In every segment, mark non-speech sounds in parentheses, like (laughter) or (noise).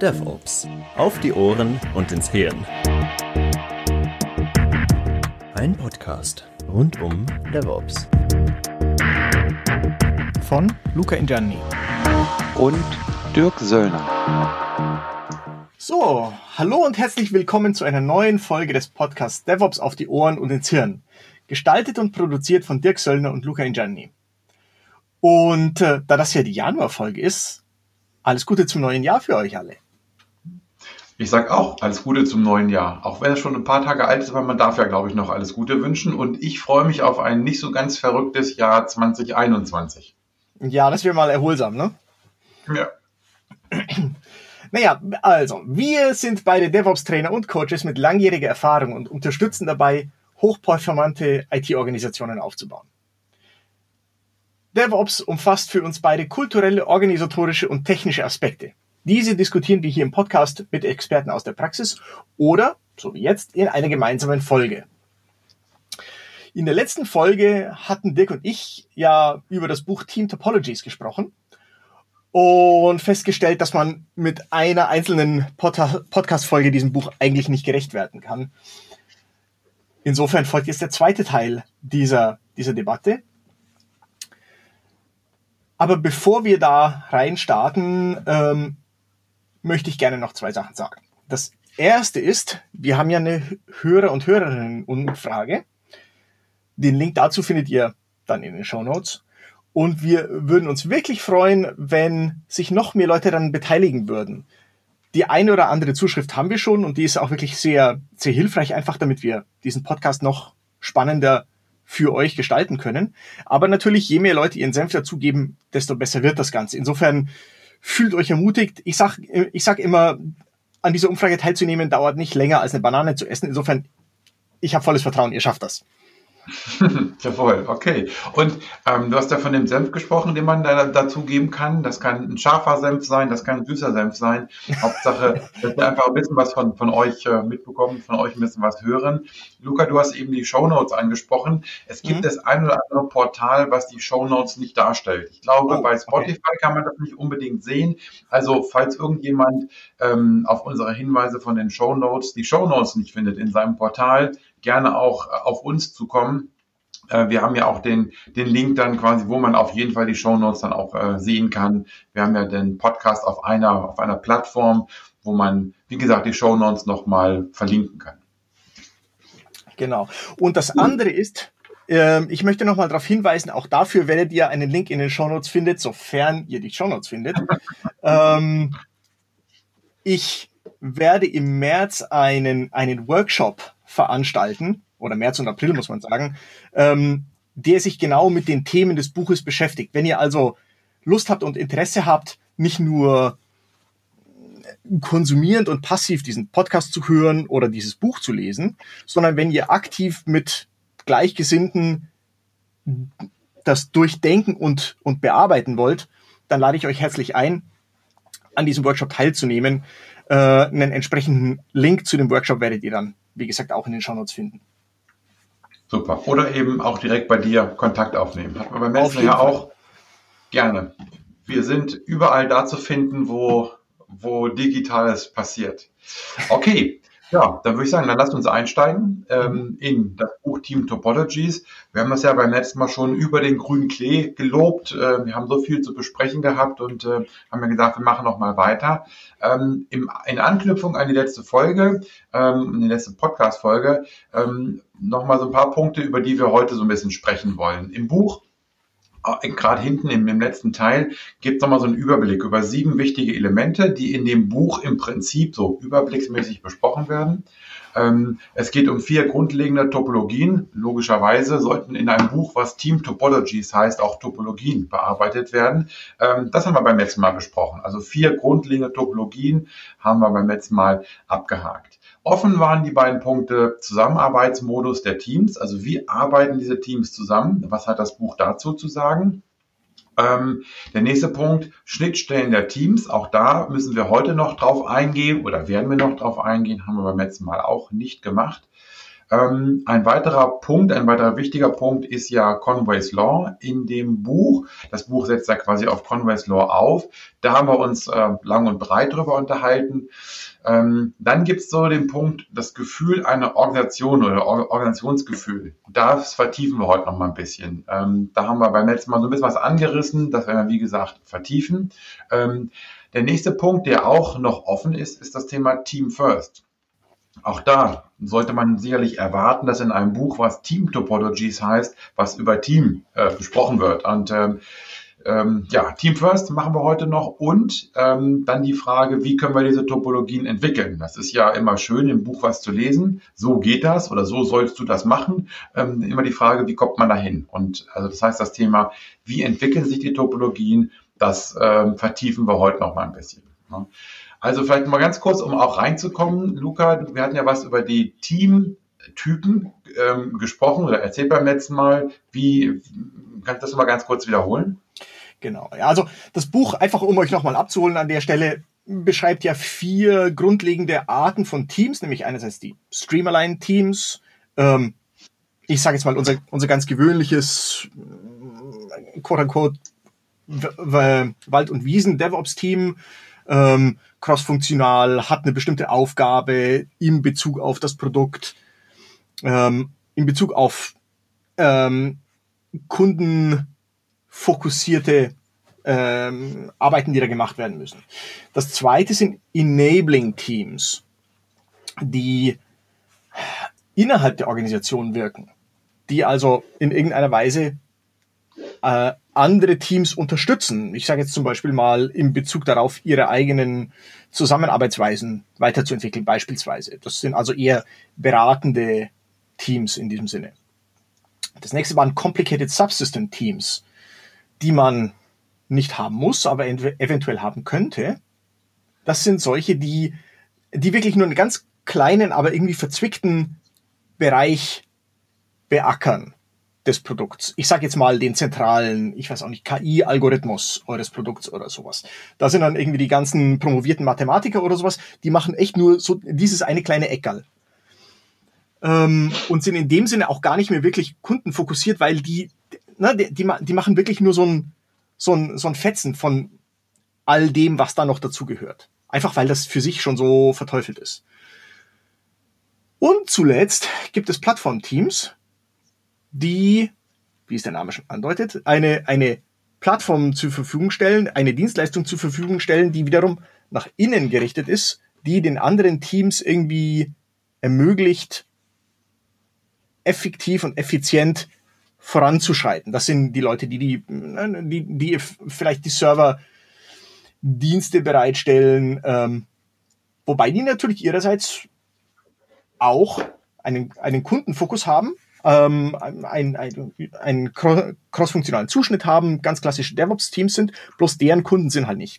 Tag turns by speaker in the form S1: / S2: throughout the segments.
S1: DevOps. Auf die Ohren und ins Hirn. Ein Podcast rund um DevOps.
S2: Von Luca Ingianni.
S3: Und Dirk Söllner.
S2: So, hallo und herzlich willkommen zu einer neuen Folge des Podcasts DevOps auf die Ohren und ins Hirn. Gestaltet und produziert von Dirk Söllner und Luca Ingianni. Und äh, da das ja die Januarfolge ist, alles Gute zum neuen Jahr für euch alle.
S4: Ich sag auch alles Gute zum neuen Jahr. Auch wenn es schon ein paar Tage alt ist, aber man darf ja, glaube ich, noch alles Gute wünschen. Und ich freue mich auf ein nicht so ganz verrücktes Jahr 2021.
S2: Ja, das wäre mal erholsam, ne?
S4: Ja. (clears throat)
S2: Naja, also, wir sind beide DevOps-Trainer und Coaches mit langjähriger Erfahrung und unterstützen dabei, hochperformante IT-Organisationen aufzubauen. DevOps umfasst für uns beide kulturelle, organisatorische und technische Aspekte. Diese diskutieren wir hier im Podcast mit Experten aus der Praxis oder, so wie jetzt, in einer gemeinsamen Folge. In der letzten Folge hatten Dirk und ich ja über das Buch Team Topologies gesprochen und festgestellt, dass man mit einer einzelnen Pod Podcast-Folge diesem Buch eigentlich nicht gerecht werden kann. Insofern folgt jetzt der zweite Teil dieser, dieser Debatte. Aber bevor wir da rein starten, ähm, möchte ich gerne noch zwei Sachen sagen. Das erste ist, wir haben ja eine Hörer- und Hörerinnen-Umfrage. Den Link dazu findet ihr dann in den Show Notes. Und wir würden uns wirklich freuen, wenn sich noch mehr Leute daran beteiligen würden. Die eine oder andere Zuschrift haben wir schon und die ist auch wirklich sehr, sehr hilfreich, einfach damit wir diesen Podcast noch spannender für euch gestalten können. Aber natürlich, je mehr Leute ihren Senf dazugeben, desto besser wird das Ganze. Insofern fühlt euch ermutigt. Ich sag, ich sag immer, an dieser Umfrage teilzunehmen dauert nicht länger als eine Banane zu essen. Insofern, ich habe volles Vertrauen, ihr schafft das. (laughs)
S4: Jawohl, okay. Und ähm, du hast ja von dem Senf gesprochen, den man da dazu geben kann. Das kann ein scharfer Senf sein, das kann ein süßer Senf sein. (laughs) Hauptsache, dass wir einfach ein bisschen was von, von euch äh, mitbekommen, von euch ein bisschen was hören. Luca, du hast eben die Show Notes angesprochen. Es gibt mhm. das ein oder andere Portal, was die Show Notes nicht darstellt. Ich glaube, oh, bei Spotify okay. kann man das nicht unbedingt sehen. Also, falls irgendjemand ähm, auf unsere Hinweise von den Show Notes die Show Notes nicht findet in seinem Portal, gerne auch äh, auf uns zukommen. Äh, wir haben ja auch den, den Link dann quasi, wo man auf jeden Fall die Show Notes dann auch äh, sehen kann. Wir haben ja den Podcast auf einer, auf einer Plattform, wo man, wie gesagt, die Show Notes nochmal verlinken kann.
S2: Genau. Und das andere ist, äh, ich möchte nochmal darauf hinweisen, auch dafür werdet ihr einen Link in den Show Notes findet, sofern ihr die Show Notes findet. (laughs) ähm, ich werde im März einen, einen Workshop veranstalten, oder März und April muss man sagen, ähm, der sich genau mit den Themen des Buches beschäftigt. Wenn ihr also Lust habt und Interesse habt, nicht nur konsumierend und passiv diesen Podcast zu hören oder dieses Buch zu lesen, sondern wenn ihr aktiv mit Gleichgesinnten das durchdenken und, und bearbeiten wollt, dann lade ich euch herzlich ein, an diesem Workshop teilzunehmen. Äh, einen entsprechenden Link zu dem Workshop werdet ihr dann, wie gesagt, auch in den Shownotes finden.
S4: Super. Oder eben auch direkt bei dir Kontakt aufnehmen. Hat man beim Metzner ja auch gerne. Wir sind überall da zu finden, wo, wo Digitales passiert. Okay, ja, dann würde ich sagen, dann lasst uns einsteigen ähm, in das Buch Team Topologies. Wir haben das ja beim letzten Mal schon über den grünen Klee gelobt. Äh, wir haben so viel zu besprechen gehabt und äh, haben ja gesagt, wir machen noch mal weiter. Ähm, im, in Anknüpfung an die letzte Folge, ähm, die letzte Podcast-Folge, ähm, noch mal so ein paar Punkte, über die wir heute so ein bisschen sprechen wollen. Im Buch gerade hinten im, im, letzten Teil gibt es nochmal so einen Überblick über sieben wichtige Elemente, die in dem Buch im Prinzip so überblicksmäßig besprochen werden. Ähm, es geht um vier grundlegende Topologien. Logischerweise sollten in einem Buch, was Team Topologies heißt, auch Topologien bearbeitet werden. Ähm, das haben wir beim letzten Mal besprochen. Also vier grundlegende Topologien haben wir beim letzten Mal abgehakt. Offen waren die beiden Punkte Zusammenarbeitsmodus der Teams, also wie arbeiten diese Teams zusammen? Was hat das Buch dazu zu sagen? Ähm, der nächste Punkt, Schnittstellen der Teams. Auch da müssen wir heute noch drauf eingehen oder werden wir noch drauf eingehen, haben wir beim letzten Mal auch nicht gemacht. Ähm, ein weiterer Punkt, ein weiterer wichtiger Punkt ist ja Conway's Law in dem Buch. Das Buch setzt ja quasi auf Conway's Law auf. Da haben wir uns äh, lang und breit drüber unterhalten. Ähm, dann gibt es so den Punkt, das Gefühl einer Organisation oder Or Organisationsgefühl. Das vertiefen wir heute noch mal ein bisschen. Ähm, da haben wir beim letzten Mal so ein bisschen was angerissen. Das werden wir, wie gesagt, vertiefen. Ähm, der nächste Punkt, der auch noch offen ist, ist das Thema Team First. Auch da sollte man sicherlich erwarten, dass in einem Buch, was Team Topologies heißt, was über Team äh, besprochen wird. Und ähm, ähm, ja, Team First machen wir heute noch und ähm, dann die Frage, wie können wir diese Topologien entwickeln? Das ist ja immer schön, im Buch was zu lesen. So geht das oder so sollst du das machen. Ähm, immer die Frage, wie kommt man dahin? Und also das heißt, das Thema, wie entwickeln sich die Topologien, das ähm, vertiefen wir heute noch mal ein bisschen. Ne? Also vielleicht mal ganz kurz, um auch reinzukommen, Luca, wir hatten ja was über die Teamtypen ähm, gesprochen oder erzählt beim letzten Mal. Wie kannst du das mal ganz kurz wiederholen?
S2: Genau. Ja, also das Buch, einfach um euch nochmal abzuholen an der Stelle, beschreibt ja vier grundlegende Arten von Teams, nämlich einerseits die Streamerline-Teams, ähm, ich sage jetzt mal unser, unser ganz gewöhnliches äh, quote-unquote Wald- und Wiesen-DevOps-Team, ähm, crossfunktional, hat eine bestimmte Aufgabe in Bezug auf das Produkt, ähm, in Bezug auf ähm, Kunden fokussierte ähm, Arbeiten, die da gemacht werden müssen. Das zweite sind Enabling Teams, die innerhalb der Organisation wirken, die also in irgendeiner Weise äh, andere Teams unterstützen. Ich sage jetzt zum Beispiel mal in Bezug darauf, ihre eigenen Zusammenarbeitsweisen weiterzuentwickeln, beispielsweise. Das sind also eher beratende Teams in diesem Sinne. Das nächste waren Complicated Subsystem Teams die man nicht haben muss, aber eventuell haben könnte, das sind solche, die, die wirklich nur einen ganz kleinen, aber irgendwie verzwickten Bereich beackern des Produkts. Ich sage jetzt mal den zentralen, ich weiß auch nicht, KI-Algorithmus eures Produkts oder sowas. Da sind dann irgendwie die ganzen promovierten Mathematiker oder sowas, die machen echt nur so dieses eine kleine Eckerl. Ähm, und sind in dem Sinne auch gar nicht mehr wirklich kundenfokussiert, weil die ne, die, die, die machen wirklich nur so ein, so, ein, so ein Fetzen von all dem, was da noch dazu gehört. Einfach weil das für sich schon so verteufelt ist. Und zuletzt gibt es Plattformteams, die, wie es der Name schon andeutet, eine, eine Plattform zur Verfügung stellen, eine Dienstleistung zur Verfügung stellen, die wiederum nach innen gerichtet ist, die den anderen Teams irgendwie ermöglicht, effektiv und effizient voranzuschreiten. Das sind die Leute, die die, die, die vielleicht die Serverdienste bereitstellen, ähm, wobei die natürlich ihrerseits auch einen, einen Kundenfokus haben, ähm, einen, einen, einen crossfunktionalen Zuschnitt haben, ganz klassische DevOps-Teams sind, bloß deren Kunden sind halt nicht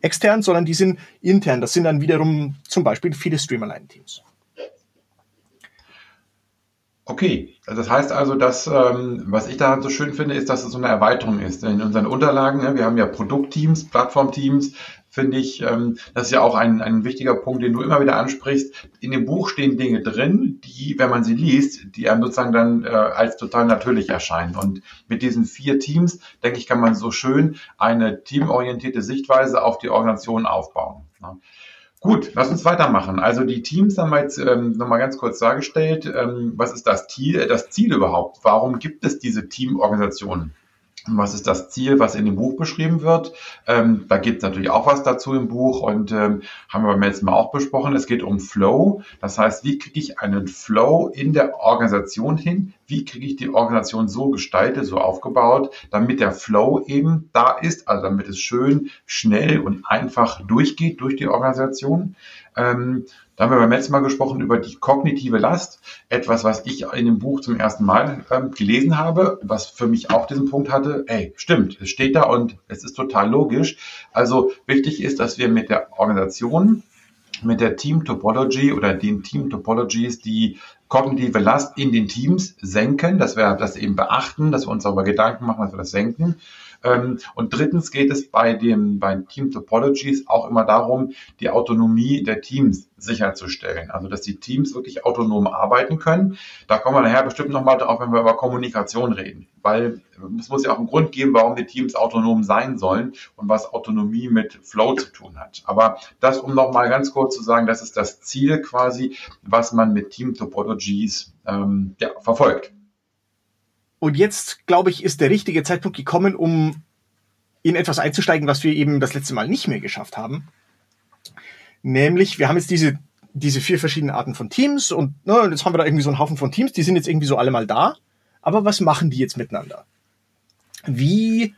S2: extern, sondern die sind intern. Das sind dann wiederum zum Beispiel viele Streamerline-Teams.
S4: Okay, also das heißt also, dass ähm, was ich da so schön finde, ist, dass es so eine Erweiterung ist. In unseren Unterlagen, ne, wir haben ja Produktteams, Plattformteams, finde ich, ähm, das ist ja auch ein, ein wichtiger Punkt, den du immer wieder ansprichst. In dem Buch stehen Dinge drin, die, wenn man sie liest, die einem sozusagen dann äh, als total natürlich erscheinen. Und mit diesen vier Teams, denke ich, kann man so schön eine teamorientierte Sichtweise auf die Organisation aufbauen. Ne? Gut, lass uns weitermachen. Also die Teams haben wir jetzt ähm, nochmal ganz kurz dargestellt. Ähm, was ist das Ziel, das Ziel überhaupt? Warum gibt es diese Teamorganisationen? Was ist das Ziel, was in dem Buch beschrieben wird. Ähm, da gibt es natürlich auch was dazu im Buch und ähm, haben wir beim letzten Mal auch besprochen. Es geht um Flow. Das heißt, wie kriege ich einen Flow in der Organisation hin? Wie kriege ich die Organisation so gestaltet, so aufgebaut, damit der Flow eben da ist, also damit es schön, schnell und einfach durchgeht durch die Organisation. Ähm, da haben wir beim letzten Mal gesprochen über die kognitive Last. Etwas, was ich in dem Buch zum ersten Mal ähm, gelesen habe, was für mich auch diesen Punkt hatte. Ey, stimmt, es steht da und es ist total logisch. Also wichtig ist, dass wir mit der Organisation, mit der Team Topology oder den Team Topologies die kognitive Last in den Teams senken, dass wir das eben beachten, dass wir uns darüber Gedanken machen, dass wir das senken. Ähm, und drittens geht es bei dem, bei Team Topologies auch immer darum, die Autonomie der Teams sicherzustellen. Also, dass die Teams wirklich autonom arbeiten können. Da kommen wir nachher bestimmt nochmal drauf, wenn wir über Kommunikation reden. Weil es muss ja auch einen Grund geben, warum die Teams autonom sein sollen und was Autonomie mit Flow zu tun hat. Aber das, um nochmal ganz kurz zu sagen, das ist das Ziel quasi, was man mit Team Topologies ähm, ja, verfolgt.
S2: Und jetzt, glaube ich, ist der richtige Zeitpunkt gekommen, um in etwas einzusteigen, was wir eben das letzte Mal nicht mehr geschafft haben. Nämlich, wir haben jetzt diese, diese vier verschiedenen Arten von Teams und ne, jetzt haben wir da irgendwie so einen Haufen von Teams, die sind jetzt irgendwie so alle mal da. Aber was machen die jetzt miteinander? Wie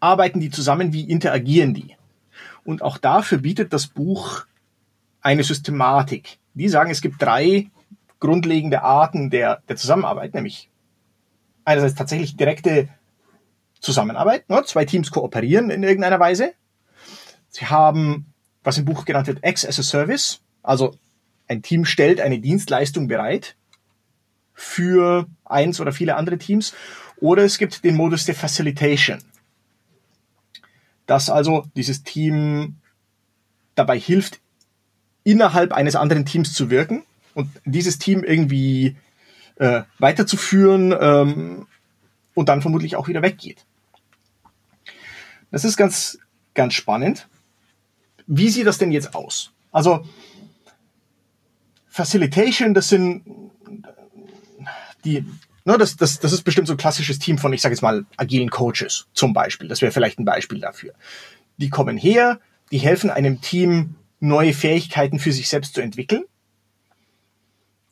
S2: arbeiten die zusammen? Wie interagieren die? Und auch dafür bietet das Buch eine Systematik. Die sagen, es gibt drei grundlegende Arten der, der Zusammenarbeit, nämlich einerseits tatsächlich direkte Zusammenarbeit, ne? zwei Teams kooperieren in irgendeiner Weise. Sie haben, was im Buch genannt wird, X as a Service, also ein Team stellt eine Dienstleistung bereit für eins oder viele andere Teams. Oder es gibt den Modus der Facilitation, dass also dieses Team dabei hilft, innerhalb eines anderen Teams zu wirken und dieses Team irgendwie äh, weiterzuführen ähm, und dann vermutlich auch wieder weggeht. Das ist ganz, ganz spannend. Wie sieht das denn jetzt aus? Also Facilitation, das sind die, ne, das, das, das ist bestimmt so ein klassisches Team von, ich sage jetzt mal, agilen Coaches zum Beispiel. Das wäre vielleicht ein Beispiel dafür. Die kommen her, die helfen einem Team, neue Fähigkeiten für sich selbst zu entwickeln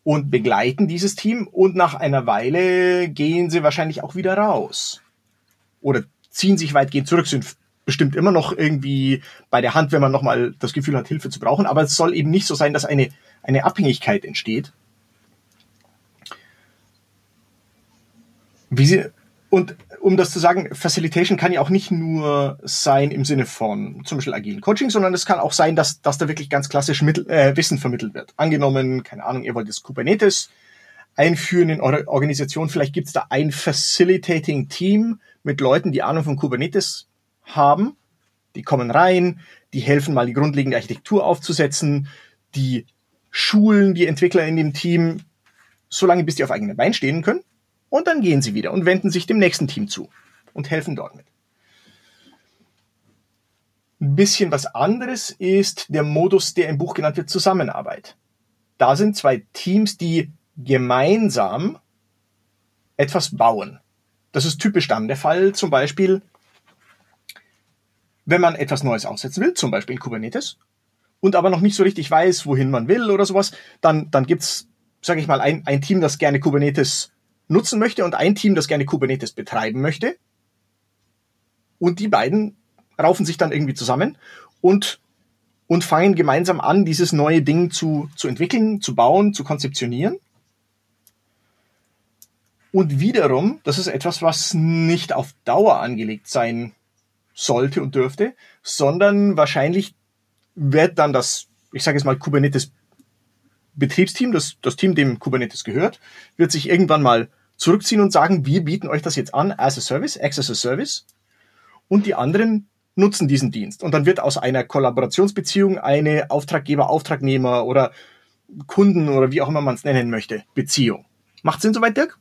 S2: und begleiten dieses Team und nach einer Weile gehen sie wahrscheinlich auch wieder raus. Oder ziehen sich weitgehend zurück, sind bestimmt immer noch irgendwie bei der Hand, wenn man nochmal das Gefühl hat, Hilfe zu brauchen. Aber es soll eben nicht so sein, dass eine, eine Abhängigkeit entsteht, Wie sie, und um das zu sagen, Facilitation kann ja auch nicht nur sein im Sinne von zum Beispiel agilen Coaching, sondern es kann auch sein, dass, dass da wirklich ganz klassisch Mittel, äh, Wissen vermittelt wird. Angenommen, keine Ahnung, ihr wollt jetzt Kubernetes einführen in eure Organisation, vielleicht gibt es da ein Facilitating Team mit Leuten, die Ahnung von Kubernetes haben. Die kommen rein, die helfen mal die grundlegende Architektur aufzusetzen, die schulen die Entwickler in dem Team, solange bis die auf eigenen Beinen stehen können und dann gehen sie wieder und wenden sich dem nächsten Team zu und helfen dort mit. Ein bisschen was anderes ist der Modus, der im Buch genannt wird, Zusammenarbeit. Da sind zwei Teams, die gemeinsam etwas bauen. Das ist typisch dann der Fall, zum Beispiel, wenn man etwas Neues aufsetzen will, zum Beispiel in Kubernetes, und aber noch nicht so richtig weiß, wohin man will oder sowas, dann, dann gibt's, sage ich mal, ein, ein Team, das gerne Kubernetes nutzen möchte und ein Team, das gerne Kubernetes betreiben möchte. Und die beiden raufen sich dann irgendwie zusammen und, und fangen gemeinsam an, dieses neue Ding zu, zu entwickeln, zu bauen, zu konzeptionieren. Und wiederum, das ist etwas, was nicht auf Dauer angelegt sein sollte und dürfte, sondern wahrscheinlich wird dann das, ich sage jetzt mal, Kubernetes Betriebsteam, das, das Team, dem Kubernetes gehört, wird sich irgendwann mal zurückziehen und sagen, wir bieten euch das jetzt an as a Service, Access a Service. Und die anderen nutzen diesen Dienst. Und dann wird aus einer Kollaborationsbeziehung eine Auftraggeber-Auftragnehmer oder Kunden oder wie auch immer man es nennen möchte, Beziehung. Macht Sinn soweit, Dirk?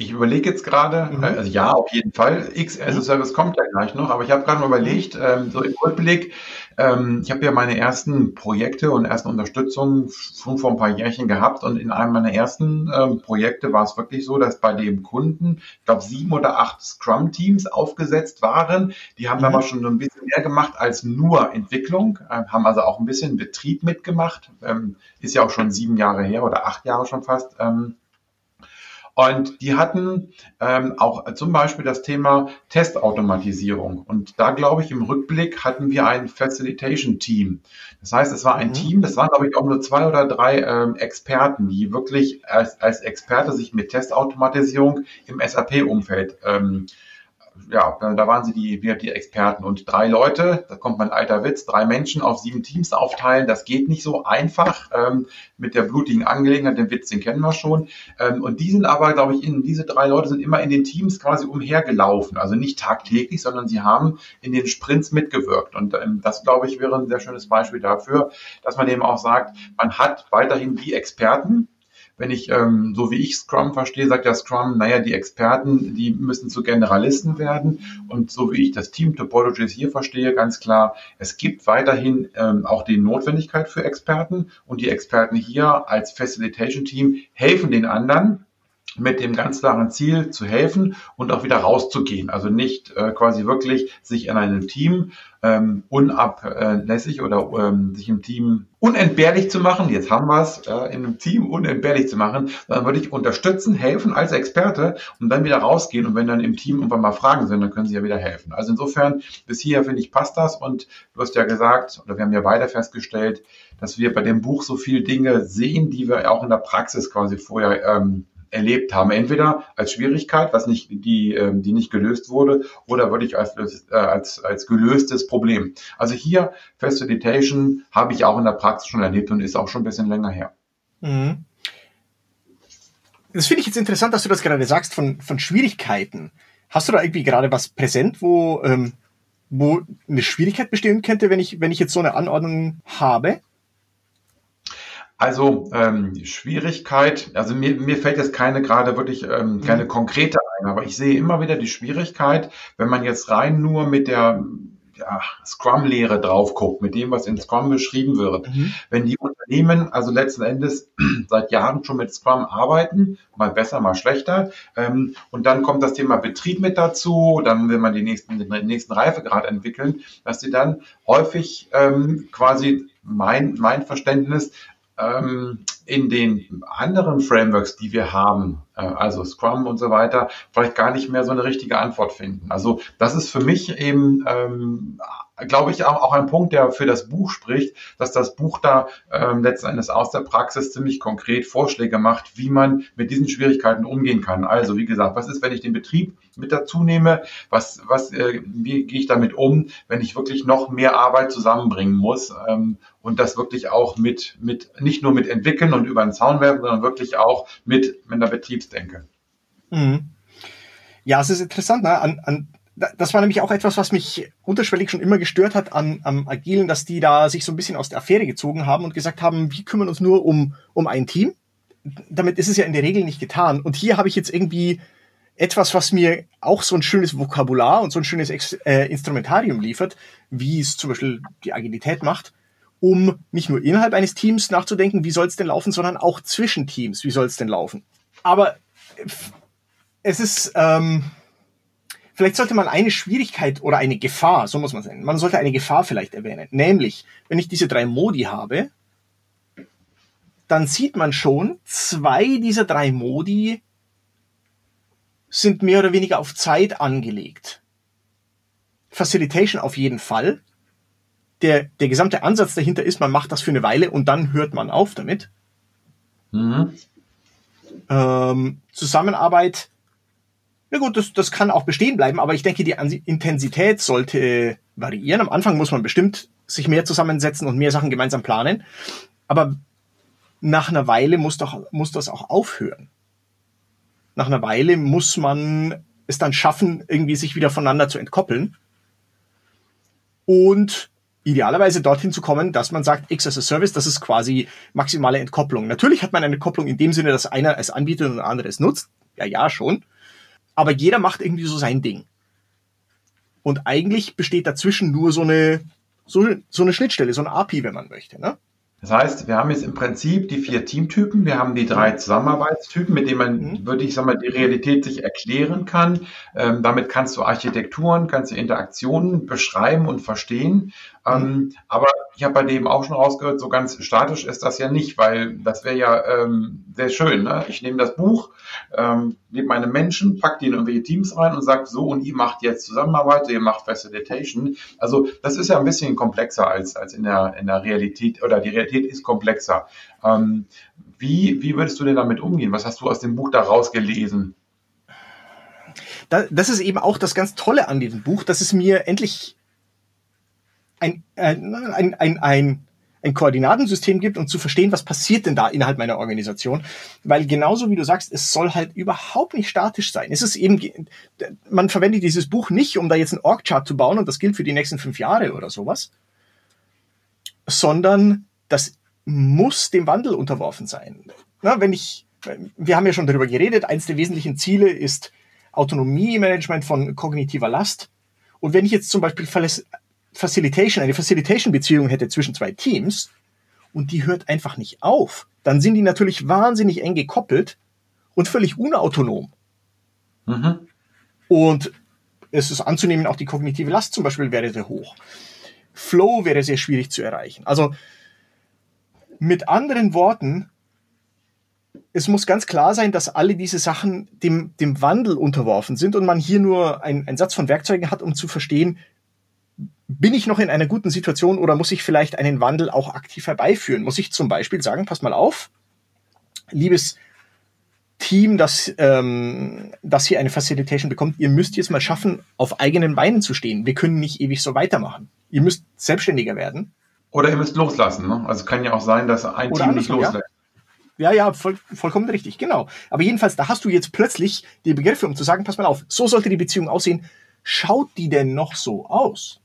S4: Ich überlege jetzt gerade, mhm. also ja, auf jeden Fall. X as a Service kommt ja gleich noch, aber ich habe gerade mal überlegt, ähm, so im Rückblick, ähm, ich habe ja meine ersten Projekte und ersten Unterstützungen schon vor ein paar Jährchen gehabt und in einem meiner ersten ähm, Projekte war es wirklich so, dass bei dem Kunden, ich glaube, sieben oder acht Scrum-Teams aufgesetzt waren. Die haben mhm. aber schon ein bisschen mehr gemacht als nur Entwicklung, äh, haben also auch ein bisschen Betrieb mitgemacht. Ähm, ist ja auch schon sieben Jahre her oder acht Jahre schon fast. Ähm, und die hatten ähm, auch zum Beispiel das Thema Testautomatisierung. Und da glaube ich, im Rückblick hatten wir ein Facilitation-Team. Das heißt, es war ein mhm. Team, das waren, glaube ich, auch nur zwei oder drei ähm, Experten, die wirklich als, als Experte sich mit Testautomatisierung im SAP-Umfeld ähm, ja, da waren sie die, die Experten und drei Leute, da kommt mein alter Witz, drei Menschen auf sieben Teams aufteilen, das geht nicht so einfach ähm, mit der blutigen Angelegenheit, den Witz, den kennen wir schon. Ähm, und die sind aber, glaube ich, in, diese drei Leute sind immer in den Teams quasi umhergelaufen, also nicht tagtäglich, sondern sie haben in den Sprints mitgewirkt. Und ähm, das, glaube ich, wäre ein sehr schönes Beispiel dafür, dass man eben auch sagt, man hat weiterhin die Experten, wenn ich, ähm, so wie ich Scrum verstehe, sagt ja Scrum, naja, die Experten, die müssen zu Generalisten werden. Und so wie ich das Team Topologies hier verstehe, ganz klar, es gibt weiterhin ähm, auch die Notwendigkeit für Experten. Und die Experten hier als Facilitation Team helfen den anderen, mit dem ganz klaren Ziel zu helfen und auch wieder rauszugehen. Also nicht äh, quasi wirklich sich in einem Team ähm, unablässig oder ähm, sich im Team unentbehrlich zu machen, jetzt haben wir es, äh, in einem Team unentbehrlich zu machen, sondern würde ich unterstützen, helfen als Experte und dann wieder rausgehen und wenn dann im Team irgendwann mal Fragen sind, dann können sie ja wieder helfen. Also insofern, bis hier finde ich, passt das und du hast ja gesagt, oder wir haben ja beide festgestellt, dass wir bei dem Buch so viele Dinge sehen, die wir auch in der Praxis quasi vorher ähm, erlebt haben. Entweder als Schwierigkeit, was nicht, die, ähm, die nicht gelöst wurde, oder wirklich als, äh, als, als gelöstes Problem. Also hier Facilitation habe ich auch in der Praxis schon erlebt und ist auch schon ein bisschen länger her. Mhm.
S2: Das finde ich jetzt interessant, dass du das gerade sagst von, von Schwierigkeiten. Hast du da irgendwie gerade was präsent, wo, ähm, wo eine Schwierigkeit bestehen könnte, wenn ich, wenn ich jetzt so eine Anordnung habe?
S4: Also ähm, Schwierigkeit, also mir, mir fällt jetzt keine gerade wirklich ähm, mhm. keine konkrete ein, aber ich sehe immer wieder die Schwierigkeit, wenn man jetzt rein nur mit der ja, Scrum-Lehre drauf guckt, mit dem, was in Scrum beschrieben wird. Mhm. Wenn die Unternehmen also letzten Endes (clears throat) seit Jahren schon mit Scrum arbeiten, mal besser, mal schlechter, ähm, und dann kommt das Thema Betrieb mit dazu, dann will man die nächsten, den nächsten Reifegrad entwickeln, dass sie dann häufig ähm, quasi mein, mein Verständnis in den anderen Frameworks, die wir haben, also Scrum und so weiter, vielleicht gar nicht mehr so eine richtige Antwort finden. Also das ist für mich eben ähm, glaube ich, auch, ein Punkt, der für das Buch spricht, dass das Buch da ähm, letzten Endes aus der Praxis ziemlich konkret Vorschläge macht, wie man mit diesen Schwierigkeiten umgehen kann. Also wie gesagt, was ist, wenn ich den Betrieb mit dazu nehme? Was, was, äh, wie gehe ich damit um, wenn ich wirklich noch mehr Arbeit zusammenbringen muss ähm, und das wirklich auch mit, mit nicht nur mit entwickeln und über den Zaun werfen, sondern wirklich auch mit, mit der Betriebsdenke.
S2: Mhm. Ja, es ist interessant. Ne? An, an das war nämlich auch etwas, was mich unterschwellig schon immer gestört hat an, am Agilen, dass die da sich so ein bisschen aus der Affäre gezogen haben und gesagt haben, wir kümmern uns nur um, um ein Team. Damit ist es ja in der Regel nicht getan. Und hier habe ich jetzt irgendwie etwas, was mir auch so ein schönes Vokabular und so ein schönes Ex äh, Instrumentarium liefert, wie es zum Beispiel die Agilität macht, um nicht nur innerhalb eines Teams nachzudenken, wie soll es denn laufen, sondern auch zwischen Teams, wie soll es denn laufen. Aber es ist, ähm, Vielleicht sollte man eine Schwierigkeit oder eine Gefahr, so muss man sagen, man sollte eine Gefahr vielleicht erwähnen. Nämlich, wenn ich diese drei Modi habe, dann sieht man schon, zwei dieser drei Modi sind mehr oder weniger auf Zeit angelegt. Facilitation auf jeden Fall. Der, der gesamte Ansatz dahinter ist, man macht das für eine Weile und dann hört man auf damit. Mhm. Ähm, Zusammenarbeit na gut, das, das kann auch bestehen bleiben, aber ich denke, die Intensität sollte variieren. Am Anfang muss man bestimmt sich mehr zusammensetzen und mehr Sachen gemeinsam planen. Aber nach einer Weile muss, doch, muss das auch aufhören. Nach einer Weile muss man es dann schaffen, irgendwie sich wieder voneinander zu entkoppeln. Und idealerweise dorthin zu kommen, dass man sagt, X as a Service, das ist quasi maximale Entkopplung. Natürlich hat man eine Kopplung in dem Sinne, dass einer es anbietet und der andere es nutzt. Ja, ja, schon aber jeder macht irgendwie so sein Ding. Und eigentlich besteht dazwischen nur so eine, so, so eine Schnittstelle, so eine API, wenn man möchte. Ne?
S4: Das heißt, wir haben jetzt im Prinzip die vier Teamtypen, wir haben die drei Zusammenarbeitstypen, mit denen man, mhm. würde ich sagen mal, die Realität sich erklären kann. Ähm, damit kannst du Architekturen, kannst du Interaktionen beschreiben und verstehen. Ähm, mhm. aber ich habe bei dem auch schon rausgehört, so ganz statisch ist das ja nicht, weil das wäre ja ähm, sehr schön. Ne? Ich nehme das Buch, nehme meine Menschen, pack die in irgendwelche Teams rein und sage so und ihr macht jetzt Zusammenarbeit, ihr macht Facilitation. Also das ist ja ein bisschen komplexer als, als in, der, in der Realität oder die Realität ist komplexer. Ähm, wie, wie würdest du denn damit umgehen? Was hast du aus dem Buch da rausgelesen?
S2: das ist eben auch das ganz Tolle an diesem Buch, dass es mir endlich ein, ein, ein, ein, ein ein Koordinatensystem gibt und zu verstehen, was passiert denn da innerhalb meiner Organisation. Weil genauso wie du sagst, es soll halt überhaupt nicht statisch sein. Es ist eben, man verwendet dieses Buch nicht, um da jetzt einen Org-Chart zu bauen und das gilt für die nächsten fünf Jahre oder sowas, sondern das muss dem Wandel unterworfen sein. Na, wenn ich, wir haben ja schon darüber geredet, eins der wesentlichen Ziele ist Autonomie-Management von kognitiver Last. Und wenn ich jetzt zum Beispiel Facilitation, eine Facilitation-Beziehung hätte zwischen zwei Teams und die hört einfach nicht auf, dann sind die natürlich wahnsinnig eng gekoppelt und völlig unautonom. Mhm. Und es ist anzunehmen, auch die kognitive Last zum Beispiel wäre sehr hoch. Flow wäre sehr schwierig zu erreichen. Also mit anderen Worten, es muss ganz klar sein, dass alle diese Sachen dem, dem Wandel unterworfen sind und man hier nur einen Satz von Werkzeugen hat, um zu verstehen, bin ich noch in einer guten Situation oder muss ich vielleicht einen Wandel auch aktiv herbeiführen? Muss ich zum Beispiel sagen, pass mal auf, liebes Team, das, ähm, das hier eine Facilitation bekommt, ihr müsst jetzt mal schaffen, auf eigenen Beinen zu stehen. Wir können nicht ewig so weitermachen. Ihr müsst selbstständiger werden.
S4: Oder ihr müsst loslassen. Ne? Also kann ja auch sein, dass ein Oder Team nicht loslässt.
S2: Ja, ja, voll, vollkommen richtig, genau. Aber jedenfalls, da hast du jetzt plötzlich die Begriffe, um zu sagen, pass mal auf, so sollte die Beziehung aussehen. Schaut die denn noch so aus?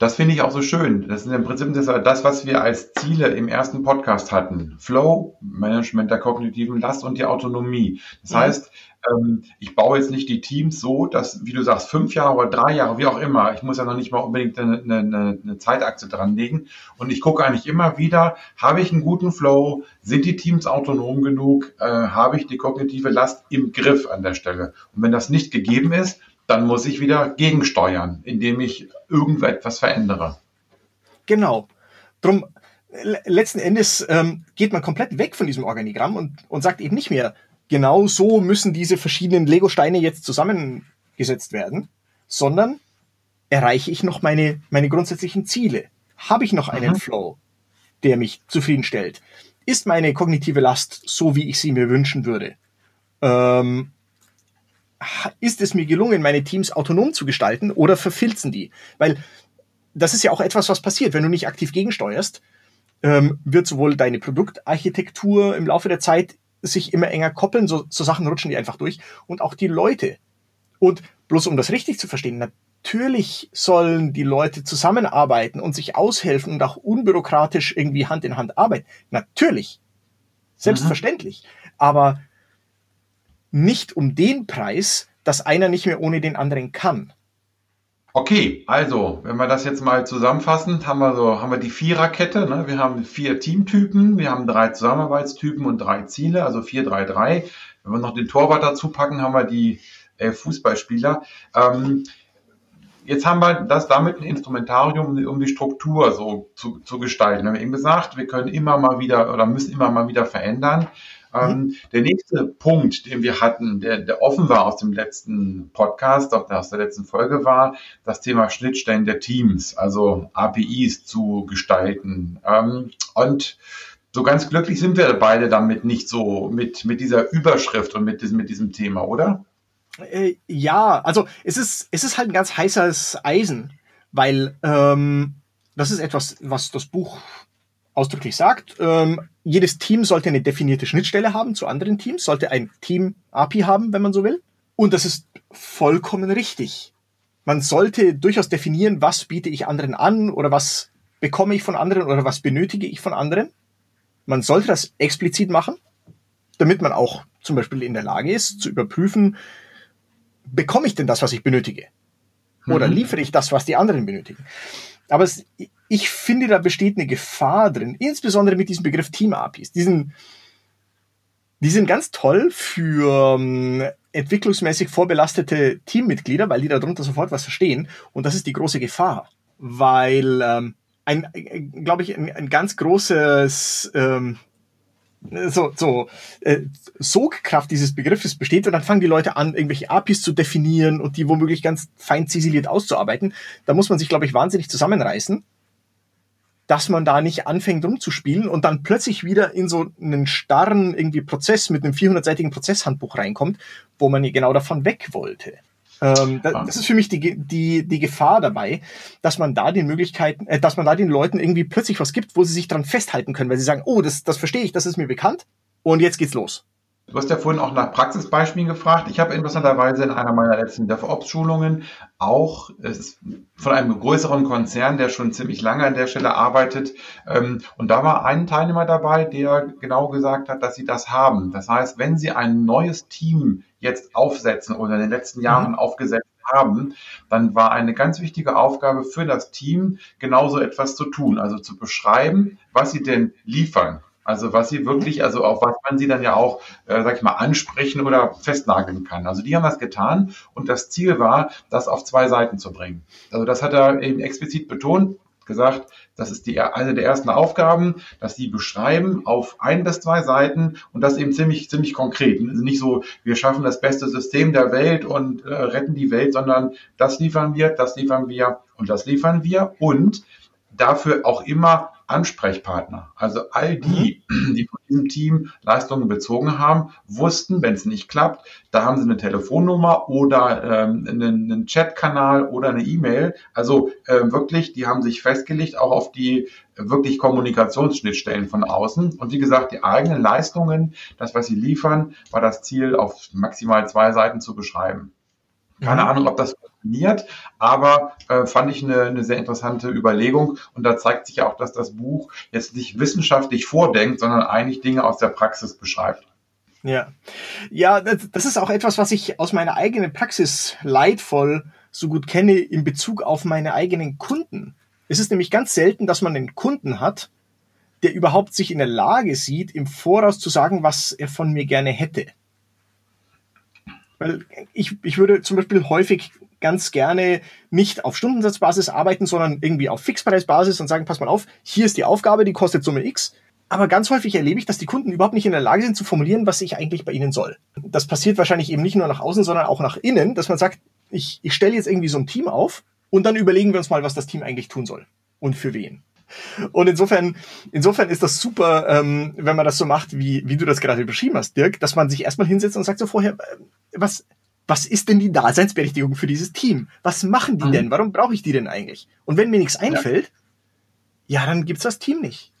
S4: Das finde ich auch so schön. Das ist im Prinzip das, was wir als Ziele im ersten Podcast hatten. Flow, Management der kognitiven Last und die Autonomie. Das mhm. heißt, ähm, ich baue jetzt nicht die Teams so, dass, wie du sagst, fünf Jahre oder drei Jahre, wie auch immer, ich muss ja noch nicht mal unbedingt eine, eine, eine Zeitachse dran legen. Und ich gucke eigentlich immer wieder, habe ich einen guten Flow? Sind die Teams autonom genug? Äh, habe ich die kognitive Last im Griff an der Stelle? Und wenn das nicht gegeben ist, dann muss ich wieder gegensteuern, indem ich irgendetwas verändere.
S2: Genau. Drum, letzten Endes ähm, geht man komplett weg von diesem Organigramm und, und sagt eben nicht mehr, genau so müssen diese verschiedenen Lego-Steine jetzt zusammengesetzt werden, sondern erreiche ich noch meine, meine grundsätzlichen Ziele? Habe ich noch einen mhm. Flow, der mich zufriedenstellt? Ist meine kognitive Last so, wie ich sie mir wünschen würde? Ähm, ist es mir gelungen, meine Teams autonom zu gestalten oder verfilzen die? Weil das ist ja auch etwas, was passiert. Wenn du nicht aktiv gegensteuerst, ähm, wird sowohl deine Produktarchitektur im Laufe der Zeit sich immer enger koppeln, so, so Sachen rutschen die einfach durch und auch die Leute. Und bloß um das richtig zu verstehen, natürlich sollen die Leute zusammenarbeiten und sich aushelfen und auch unbürokratisch irgendwie Hand in Hand arbeiten. Natürlich. Selbstverständlich. Mhm. Aber nicht um den Preis, dass einer nicht mehr ohne den anderen kann.
S4: Okay, also, wenn wir das jetzt mal zusammenfassen, haben wir so, haben wir die Viererkette, ne? Wir haben vier Teamtypen, wir haben drei Zusammenarbeitstypen und drei Ziele, also vier, drei, drei. Wenn wir noch den Torwart dazu packen, haben wir die äh, Fußballspieler. Ähm, jetzt haben wir das damit ein Instrumentarium, um die Struktur so zu, zu gestalten. Wir haben eben gesagt, wir können immer mal wieder oder müssen immer mal wieder verändern. Ähm, mhm. der nächste Punkt, den wir hatten, der, der offen war aus dem letzten Podcast, aus der letzten Folge, war das Thema Schnittstellen der Teams, also APIs zu gestalten. Ähm, und so ganz glücklich sind wir beide damit nicht so mit, mit dieser Überschrift und mit diesem, mit diesem Thema, oder?
S2: Äh, ja, also es ist, es ist halt ein ganz heißes Eisen, weil ähm, das ist etwas, was das Buch ausdrücklich sagt. Ähm, jedes Team sollte eine definierte Schnittstelle haben zu anderen Teams, sollte ein Team-API haben, wenn man so will. Und das ist vollkommen richtig. Man sollte durchaus definieren, was biete ich anderen an oder was bekomme ich von anderen oder was benötige ich von anderen. Man sollte das explizit machen, damit man auch zum Beispiel in der Lage ist, zu überprüfen, bekomme ich denn das, was ich benötige? Oder mhm. liefere ich das, was die anderen benötigen? Aber es, ich finde, da besteht eine Gefahr drin, insbesondere mit diesem Begriff Team-APIs. Die sind, die sind ganz toll für ähm, entwicklungsmäßig vorbelastete Teammitglieder, weil die darunter sofort was verstehen. Und das ist die große Gefahr, weil ähm, ein, glaube ich, ein, ein, ganz großes ähm, so, so äh, Sogkraft dieses Begriffes besteht und dann fangen die Leute an, irgendwelche APIs zu definieren und die womöglich ganz fein ziseliert auszuarbeiten. Da muss man sich, glaube ich, wahnsinnig zusammenreißen dass man da nicht anfängt rumzuspielen und dann plötzlich wieder in so einen starren irgendwie Prozess mit einem 400-seitigen Prozesshandbuch reinkommt, wo man genau davon weg wollte. Ähm, das, das ist für mich die, die, die Gefahr dabei, dass man da den Möglichkeiten, äh, dass man da den Leuten irgendwie plötzlich was gibt, wo sie sich dran festhalten können, weil sie sagen, oh, das, das verstehe ich, das ist mir bekannt und jetzt geht's los.
S4: Du hast ja vorhin auch nach Praxisbeispielen gefragt. Ich habe interessanterweise in einer meiner letzten DevOps-Schulungen auch von einem größeren Konzern, der schon ziemlich lange an der Stelle arbeitet. Ähm, und da war ein Teilnehmer dabei, der genau gesagt hat, dass sie das haben. Das heißt, wenn sie ein neues Team jetzt aufsetzen oder in den letzten Jahren mhm. aufgesetzt haben, dann war eine ganz wichtige Aufgabe für das Team, genauso etwas zu tun. Also zu beschreiben, was sie denn liefern. Also was sie wirklich, also auf was man sie dann ja auch, äh, sag ich mal, ansprechen oder festnageln kann. Also die haben das getan und das Ziel war, das auf zwei Seiten zu bringen. Also das hat er eben explizit betont, gesagt, das ist die, eine der ersten Aufgaben, dass sie beschreiben auf ein bis zwei Seiten und das eben ziemlich, ziemlich konkret. Also nicht so, wir schaffen das beste System der Welt und äh, retten die Welt, sondern das liefern wir, das liefern wir und das liefern wir und dafür auch immer Ansprechpartner. Also all die, mhm. (clears throat) die von diesem Team Leistungen bezogen haben, wussten, wenn es nicht klappt, da haben sie eine Telefonnummer oder ähm, einen, einen Chatkanal oder eine E-Mail. Also äh, wirklich, die haben sich festgelegt auch auf die wirklich Kommunikationsschnittstellen von außen. Und wie gesagt, die eigenen Leistungen, das, was sie liefern, war das Ziel, auf maximal zwei Seiten zu beschreiben. Keine Ahnung, ob das funktioniert, aber äh, fand ich eine, eine sehr interessante Überlegung. Und da zeigt sich auch, dass das Buch jetzt nicht wissenschaftlich vordenkt, sondern eigentlich Dinge aus der Praxis beschreibt.
S2: Ja, ja, das, das ist auch etwas, was ich aus meiner eigenen Praxis leidvoll so gut kenne in Bezug auf meine eigenen Kunden. Es ist nämlich ganz selten, dass man einen Kunden hat, der überhaupt sich in der Lage sieht, im Voraus zu sagen, was er von mir gerne hätte. Weil ich, ich würde zum Beispiel häufig ganz gerne nicht auf Stundensatzbasis arbeiten, sondern irgendwie auf Fixpreisbasis und sagen, pass mal auf, hier ist die Aufgabe, die kostet Summe X. Aber ganz häufig erlebe ich, dass die Kunden überhaupt nicht in der Lage sind zu formulieren, was ich eigentlich bei ihnen soll. Das passiert wahrscheinlich eben nicht nur nach außen, sondern auch nach innen, dass man sagt, ich, ich stelle jetzt irgendwie so ein Team auf und dann überlegen wir uns mal, was das Team eigentlich tun soll und für wen. Und insofern, insofern ist das super, ähm, wenn man das so macht, wie, wie du das gerade beschrieben hast, Dirk, dass man sich erstmal hinsetzt und sagt so vorher, äh, was, was ist denn die Daseinsberechtigung für dieses Team? Was machen die mhm. denn? Warum brauche ich die denn eigentlich? Und wenn mir nichts einfällt, ja, ja dann gibt's das Team nicht.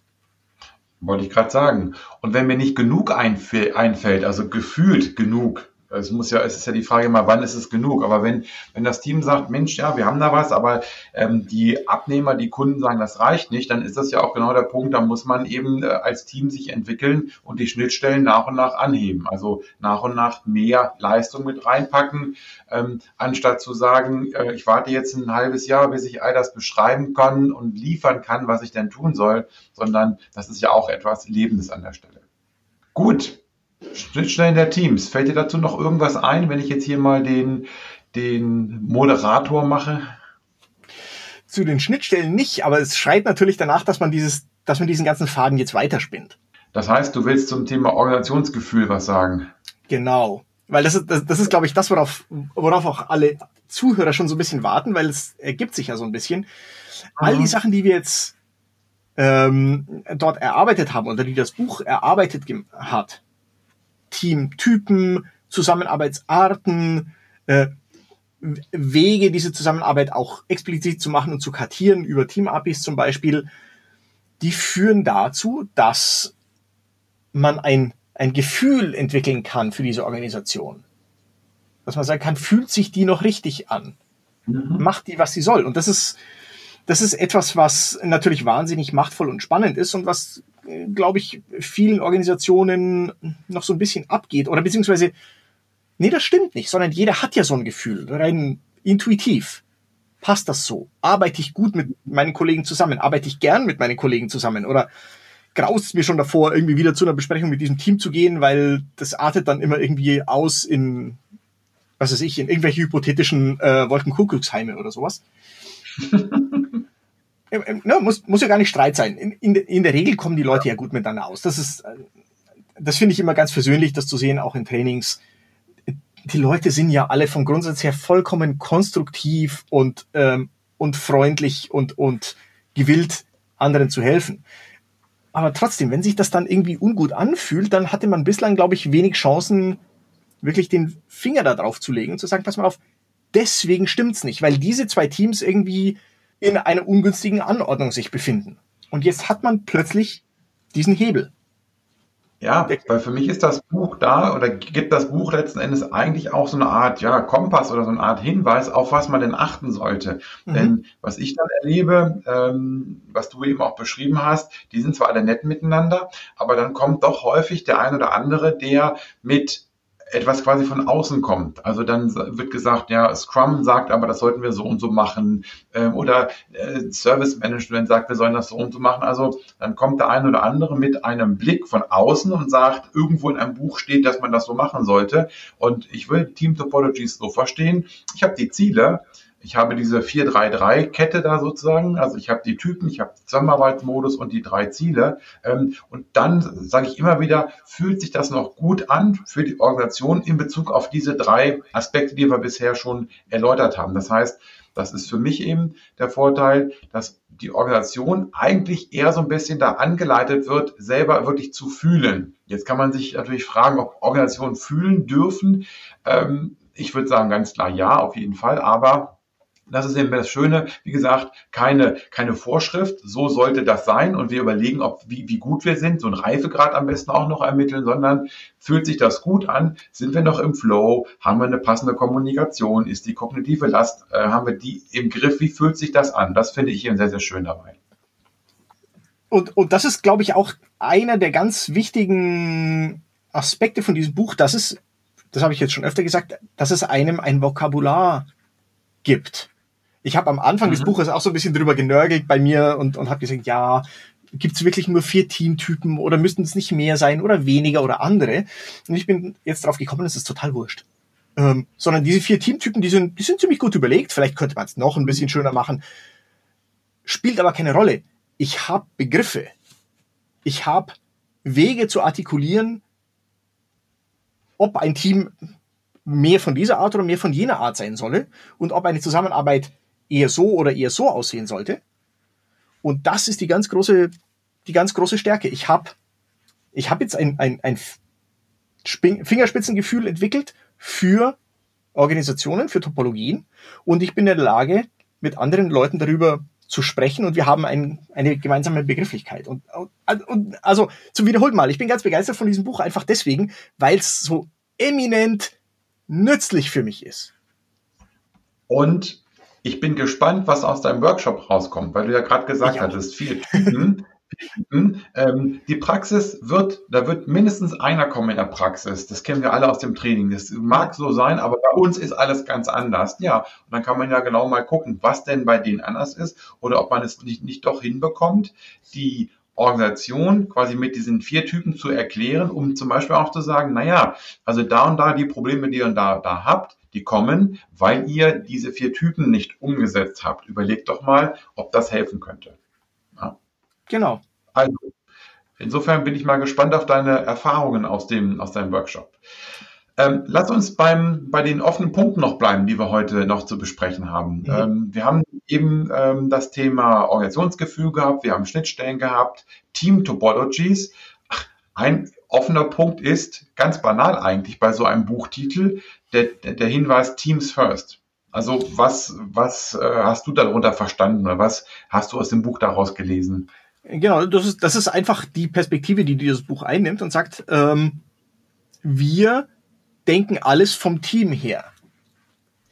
S4: Wollte ich gerade sagen. Und wenn mir nicht genug einfällt, also gefühlt genug, es muss ja, es ist ja die Frage immer, wann ist es genug? Aber wenn, wenn das Team sagt, Mensch, ja, wir haben da was, aber ähm, die Abnehmer, die Kunden sagen, das reicht nicht, dann ist das ja auch genau der Punkt, da muss man eben äh, als Team sich entwickeln und die Schnittstellen nach und nach anheben. Also nach und nach mehr Leistung mit reinpacken, ähm, anstatt zu sagen, äh, ich warte jetzt ein halbes Jahr, bis ich all das beschreiben kann und liefern kann, was ich denn tun soll, sondern das ist ja auch etwas Lebendes an der Stelle. Gut, Schnittstellen der Teams. Fällt dir dazu noch irgendwas ein, wenn ich jetzt hier mal den, den Moderator mache?
S2: Zu den Schnittstellen nicht, aber es schreit natürlich danach, dass man dieses, dass man diesen ganzen Faden jetzt weiterspinnt.
S4: Das heißt, du willst zum Thema Organisationsgefühl was sagen.
S2: Genau. Weil das ist, das, das ist, glaube ich, das, worauf, worauf auch alle Zuhörer schon so ein bisschen warten, weil es ergibt sich ja so ein bisschen. Mhm. All die Sachen, die wir jetzt ähm, dort erarbeitet haben oder die das Buch erarbeitet hat, Teamtypen, Zusammenarbeitsarten, äh, Wege, diese Zusammenarbeit auch explizit zu machen und zu kartieren über Team-APIs zum Beispiel, die führen dazu, dass man ein, ein Gefühl entwickeln kann für diese Organisation. Dass man sagen kann, fühlt sich die noch richtig an? Mhm. Macht die, was sie soll? Und das ist, das ist etwas, was natürlich wahnsinnig machtvoll und spannend ist und was glaube ich, vielen Organisationen noch so ein bisschen abgeht. Oder beziehungsweise, nee, das stimmt nicht, sondern jeder hat ja so ein Gefühl, rein intuitiv. Passt das so? Arbeite ich gut mit meinen Kollegen zusammen? Arbeite ich gern mit meinen Kollegen zusammen? Oder graust mir schon davor, irgendwie wieder zu einer Besprechung mit diesem Team zu gehen, weil das artet dann immer irgendwie aus in, was weiß ich, in irgendwelche hypothetischen äh, Wolkenkuckucksheime oder sowas. (laughs) ne, muss, muss ja gar nicht Streit sein. In, in, in der Regel kommen die Leute ja gut miteinander aus. Das ist, äh, das finde ich immer ganz versöhnlich, das zu sehen, auch in Trainings. Die Leute sind ja alle vom Grundsatz her vollkommen konstruktiv und, ähm, und freundlich und, und gewillt, anderen zu helfen. Aber trotzdem, wenn sich das dann irgendwie ungut anfühlt, dann hatte man bislang, glaube ich, wenig Chancen, wirklich den Finger da drauf zu legen und zu sagen, pass mal auf, deswegen stimmt's nicht, weil diese zwei Teams irgendwie in einer ungünstigen Anordnung sich befinden. Und jetzt hat man plötzlich diesen Hebel.
S4: Ja, weil für mich ist das Buch da oder gibt das Buch letzten Endes eigentlich auch so eine Art ja, Kompass oder so eine Art Hinweis, auf was man denn achten sollte. Mhm. Denn was ich dann erlebe, ähm, was du eben auch beschrieben hast, die sind zwar alle nett miteinander, aber dann kommt doch häufig der ein oder andere, der mit etwas quasi von außen kommt. Also dann wird gesagt, ja, Scrum sagt aber, das sollten wir so und so machen. Ähm, oder äh, Service Management sagt, wir sollen das so und so machen. Also dann kommt der eine oder andere mit einem Blick von außen und sagt, irgendwo in einem Buch steht, dass man das so machen sollte. Und ich will Team Topologies so verstehen. Ich habe die Ziele, ich habe diese 4-3-3-Kette da sozusagen. Also ich habe die Typen, ich habe Zusammenarbeitsmodus und die drei Ziele. Ähm, und dann sage ich immer wieder, fühlt sich das noch gut an für die Organisation in Bezug auf diese drei Aspekte, die wir bisher schon erläutert haben. Das heißt, das ist für mich eben der Vorteil, dass die Organisation eigentlich eher so ein bisschen da angeleitet wird, selber wirklich zu fühlen. Jetzt kann man sich natürlich fragen, ob Organisationen fühlen dürfen. Ähm, ich würde sagen ganz klar ja, auf jeden Fall. Aber das ist eben das Schöne, wie gesagt, keine, keine Vorschrift, so sollte das sein. Und wir überlegen, ob, wie, wie gut wir sind, so ein Reifegrad am besten auch noch ermitteln, sondern fühlt sich das gut an, sind wir noch im Flow, haben wir eine passende Kommunikation, ist die kognitive Last, äh, haben wir die im Griff, wie fühlt sich das an? Das finde ich eben sehr, sehr schön dabei.
S2: Und, und das ist, glaube ich, auch einer der ganz wichtigen Aspekte von diesem Buch, dass es, das habe ich jetzt schon öfter gesagt, dass es einem ein Vokabular gibt. Ich habe am Anfang mhm. des Buches auch so ein bisschen drüber genörgelt bei mir und, und habe gesagt, ja, gibt es wirklich nur vier Teamtypen oder müssten es nicht mehr sein oder weniger oder andere? Und ich bin jetzt drauf gekommen, das ist total wurscht. Ähm, sondern diese vier Teamtypen, die sind, die sind ziemlich gut überlegt. Vielleicht könnte man es noch ein bisschen schöner machen. Spielt aber keine Rolle. Ich habe Begriffe. Ich habe Wege zu artikulieren, ob ein Team mehr von dieser Art oder mehr von jener Art sein solle und ob eine Zusammenarbeit eher so oder eher so aussehen sollte. Und das ist die ganz große, die ganz große Stärke. Ich habe ich hab jetzt ein, ein, ein Fingerspitzengefühl entwickelt für Organisationen, für Topologien und ich bin in der Lage, mit anderen Leuten darüber zu sprechen und wir haben ein, eine gemeinsame Begrifflichkeit. Und, und also zum wiederholten Mal, ich bin ganz begeistert von diesem Buch einfach deswegen, weil es so eminent nützlich für mich ist.
S4: Und ich bin gespannt, was aus deinem Workshop rauskommt, weil du ja gerade gesagt ja. hattest, vier Typen. ähm, die Praxis wird, da wird mindestens einer kommen in der Praxis. Das kennen wir alle aus dem Training. Das mag so sein, aber bei uns ist alles ganz anders. Ja, und dann kann man ja genau mal gucken, was denn bei denen anders ist oder ob man es nicht, nicht doch hinbekommt, die Organisation quasi mit diesen vier Typen zu erklären, um zum Beispiel auch zu sagen, naja, also da und da die Probleme, die ihr da, da habt, die kommen, weil ihr diese vier Typen nicht umgesetzt habt. Überlegt doch mal, ob das helfen könnte.
S2: Ja. Genau.
S4: Also, insofern bin ich mal gespannt auf deine Erfahrungen aus dem, aus deinem Workshop. Ähm, lass uns beim, bei den offenen Punkten noch bleiben, die wir heute noch zu besprechen haben. Mhm. Ähm, wir haben eben ähm, das Thema Organisationsgefühl gehabt, wir haben Schnittstellen gehabt, Team Topologies. Ein offener Punkt ist, ganz banal eigentlich bei so einem Buchtitel, der, der Hinweis Teams First. Also was, was äh, hast du darunter verstanden oder was hast du aus dem Buch daraus gelesen?
S2: Genau, das ist, das ist einfach die Perspektive, die dieses Buch einnimmt und sagt, ähm, wir denken alles vom Team her.